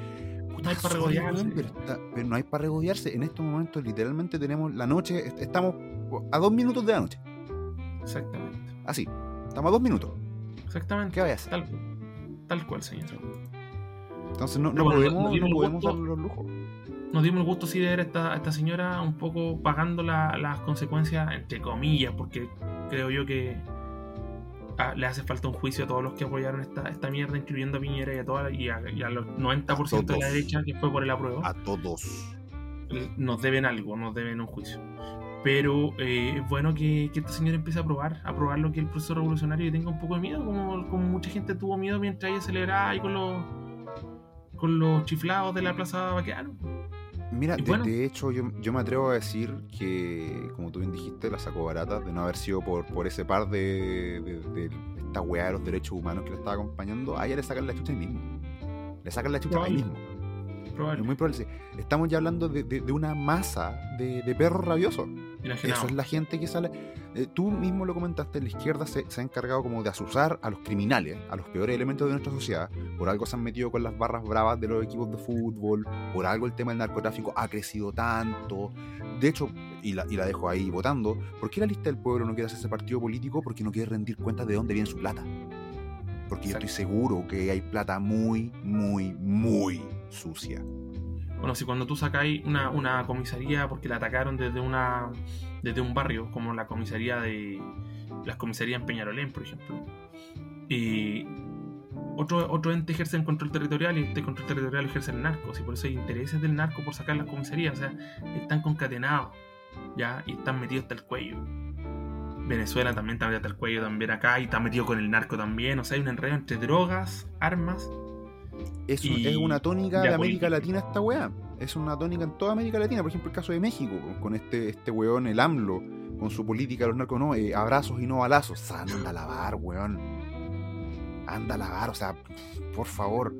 no hay *laughs* para regodearse. pero, no hay para regodearse. En estos momentos, literalmente, tenemos la noche, estamos a dos minutos de la noche. Exactamente. Así, estamos a dos minutos. Exactamente. ¿Qué vaya a hacer? Tal, tal cual, señor. Entonces, no, no, podemos, no podemos dar los lujos. Nos dimos el gusto, sí, de ver a esta, esta señora un poco pagando las consecuencias, entre comillas, porque creo yo que le hace falta un juicio a todos los que apoyaron esta, esta mierda, incluyendo a Piñera y a, toda, y a, los 90% de la derecha que fue por el apruebo. A todos. Nos deben algo, nos deben un juicio. Pero eh, es bueno que, que, esta señora empiece a probar, a probar lo que es el proceso revolucionario y tenga un poco de miedo, como, como mucha gente tuvo miedo mientras ella celebraba ahí con los, con los chiflados de la Plaza Baqueano. Mira, de, hecho, yo, me atrevo a decir que, como tú bien dijiste, la sacó barata de no haber sido por, por ese par de, de, esta weá de los derechos humanos que le estaba acompañando. A ella le sacan la chucha ahí mismo. Le sacan la chucha ahí mismo. Es muy probable. Estamos ya hablando de, una masa de, perros rabiosos. Eso es la gente que sale. Eh, tú mismo lo comentaste, la izquierda se, ha encargado como de asusar a los criminales, a los peores elementos de nuestra sociedad. Por algo se han metido con las barras bravas de los equipos de fútbol. Por algo el tema del narcotráfico ha crecido tanto. De hecho, y la, y la dejo ahí votando, ¿por qué la lista del pueblo no quiere hacer ese partido político? Porque no quiere rendir cuentas de dónde viene su plata. Porque yo estoy seguro que hay plata muy, muy, muy sucia. Bueno, si cuando tú sacáis una, una comisaría porque la atacaron desde una desde un barrio, como la comisaría de las comisarías en Peñarolén, por ejemplo, y otro, otro ente ejerce el control territorial y este control territorial ejerce el narco, y por eso hay intereses del narco por sacar las comisarías, o sea, están concatenados, ya, y están metidos hasta el cuello. Venezuela también está metido hasta el cuello también acá y está metido con el narco también. O sea, hay un enredo entre drogas, armas. Es, es una tónica de América Latina esta weá. Es una tónica en toda América Latina. Por ejemplo, el caso de México, con este, este weón, el AMLO, con su política de los narcos, no, eh, abrazos y no balazos. Anda a lavar, weón. Anda a lavar, o sea, por favor.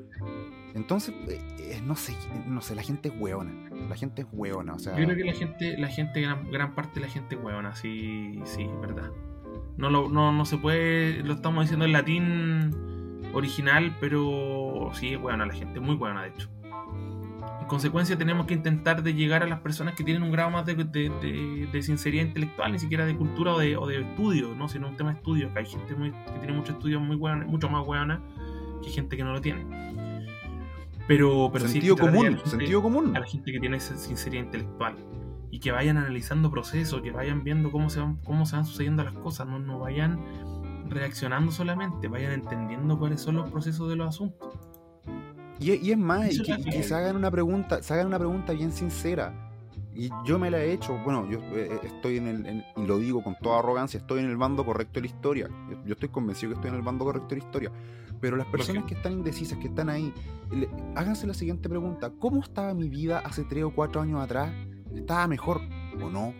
Entonces, eh, eh, no sé, no sé, la gente es hueona. La gente es hueona, o sea. Yo creo que la gente, la gente, gran, parte de la gente es hueona, sí, sí, verdad. No, lo, no, no se puede, lo estamos diciendo en latín original, pero sí es hueona la gente, muy hueona de hecho. En consecuencia tenemos que intentar de llegar a las personas que tienen un grado más de, de, sinceridad intelectual, ni siquiera de cultura o de, o de estudio, ¿no? sino un tema de estudio, que hay gente que tiene mucho estudio muy hueona, mucho más hueona que gente que no lo tiene. Pero, pero sentido común, sentido común. A la gente que tiene esa sinceridad intelectual. Y que vayan analizando procesos, que vayan viendo cómo se van, cómo se van sucediendo las cosas, no, no vayan reaccionando solamente, vayan entendiendo cuáles son los procesos de los asuntos. Y, y es más, que, se hagan una pregunta, se hagan una pregunta bien sincera. Y yo me la he hecho, bueno, yo eh, eh, estoy en el, y lo digo con toda arrogancia, estoy en el bando correcto de la historia. yo, estoy convencido que estoy en el bando correcto de la historia. Pero las personas que están indecisas, que están ahí, háganse la siguiente pregunta. ¿Cómo estaba mi vida hace 3 o 4 años atrás? ¿Estaba mejor o no?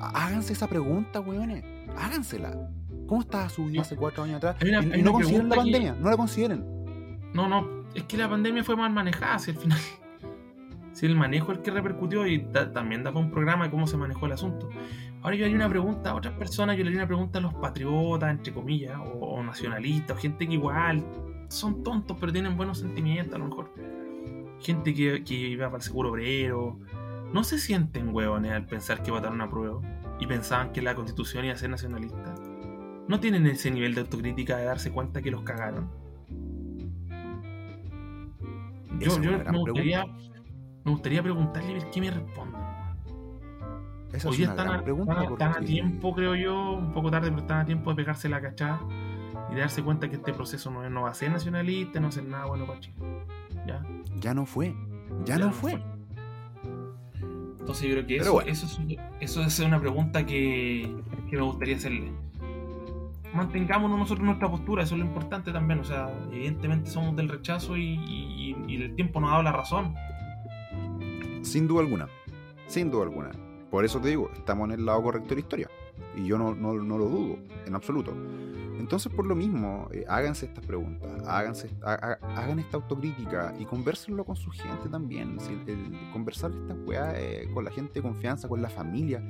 Háganse esa pregunta, weones. Hágansela. ¿Cómo estaba su vida hace 4 años atrás? y, no consideren la pandemia, no la consideren. No, no, es que la pandemia fue mal manejada hacia el final. *laughs* Si el manejo es el que repercutió y también da un programa de cómo se manejó el asunto. Ahora yo haría una pregunta a otras personas, yo le haría una pregunta a los patriotas, entre comillas, o, nacionalistas, o gente que igual son tontos pero tienen buenos sentimientos a lo mejor. Gente que, que iba para el seguro obrero. No se sienten huevones al pensar que votaron a prueba y pensaban que la constitución iba a ser nacionalista. No tienen ese nivel de autocrítica de darse cuenta que los cagaron. Yo, yo me gustaría me gustaría preguntarle qué me responde. Hoy están, a, están, a tiempo, creo yo, un poco tarde, pero están a tiempo de pegarse la cachada y de darse cuenta que este proceso no, no va a ser nacionalista, no va a ser nada bueno para Chile. ¿Ya? Ya no fue. Ya, no, fue. Entonces yo creo que eso, eso, es, eso es una pregunta que, que me gustaría hacerle. Mantengámonos nosotros nuestra postura, eso es lo importante también. O sea, evidentemente somos del rechazo y, y, y el tiempo nos ha dado la razón. Sin duda alguna. Sin duda alguna. Por eso te digo, estamos en el lado correcto de la historia. Y yo no, no, no lo dudo, en absoluto. Entonces, por lo mismo, eh, háganse estas preguntas, háganse, hagan esta autocrítica y conversenlo con su gente también. conversar estas weas eh, con la gente de confianza, con la familia,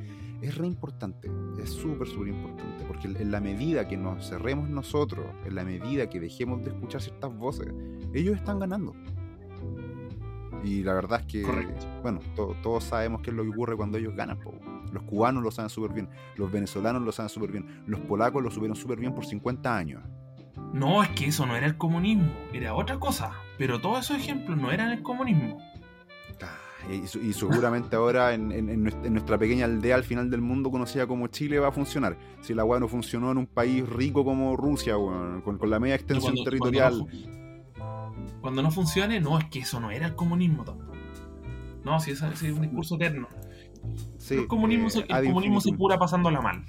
es re importante, es súper, súper importante. Porque en la medida que nos cerremos nosotros, en la medida que dejemos de escuchar ciertas voces, ellos están ganando. Y la verdad es que, bueno, todos sabemos qué es lo que ocurre cuando ellos ganan. Los cubanos lo saben súper bien, los venezolanos lo saben súper bien, los polacos lo supieron súper bien por 50 años. No, es que eso no era el comunismo, era otra cosa. Pero todos esos ejemplos no eran el comunismo. Ah, y, seguramente ahora en, nuestra pequeña aldea al final del mundo conocida como Chile va a funcionar. Si la weá no funcionó en un país rico como Rusia, con, la media extensión territorial cuando no funcione, no, es que eso no era el comunismo tampoco. No, si es, es un discurso eterno. El comunismo, se, el comunismo se cura pasándola mal.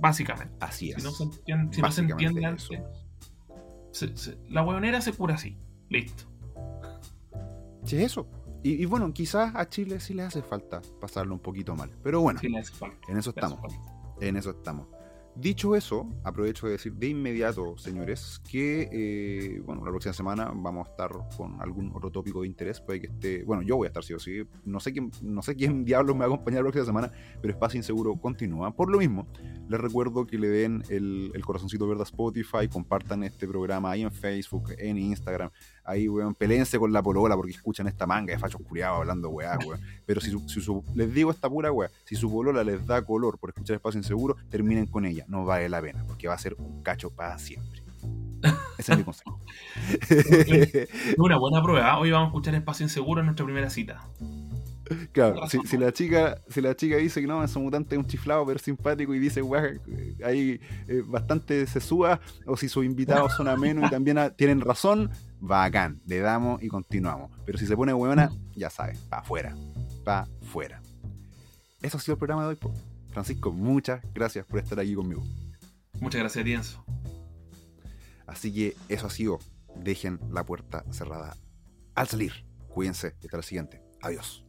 Básicamente. Así es. Si no se entiende, si no se entiende antes, la hueonera se cura así. Listo. Sí, es eso. Y, bueno, quizás a Chile sí le hace falta pasarlo un poquito mal. Pero bueno, en eso estamos. En eso estamos. Dicho eso, aprovecho de decir de inmediato, señores, que eh, bueno, la próxima semana vamos a estar con algún otro tópico de interés. Puede que esté, bueno, yo voy a estar sí o sí. No sé quién, no sé quién *laughs* diablos me va a acompañar la próxima semana, pero Espacio Inseguro continúa. Por lo mismo, les recuerdo que le den el, el corazoncito verde a Spotify, compartan este programa ahí en Facebook, en Instagram, ahí, weón, peleense con la polola porque escuchan esta manga de fachos curiados hablando weá, weón. Pero si, su, les digo esta pura weá, si su polola les da color por escuchar Espacio Inseguro, terminen con ella. No vale la pena, porque va a ser un cacho para siempre. Ese es mi consejo. *laughs* Una buena prueba. ¿ah? Hoy vamos a escuchar Espacio Inseguro en nuestra primera cita. Claro, si, la chica, si la chica dice que no, es un mutante es un chiflado pero simpático y dice, weá, ahí eh, bastante se suba, o si sus invitados son amenos y también tienen razón, bacán, le damos y continuamos. Pero si se pone huevona, ya sabes, pa' afuera, pa' afuera. Eso ha sido el programa de hoy. Francisco, muchas gracias por estar aquí conmigo. Muchas gracias, Tienzo. Así que eso ha sido. Dejen la puerta cerrada al salir. Cuídense. Hasta la siguiente. Adiós.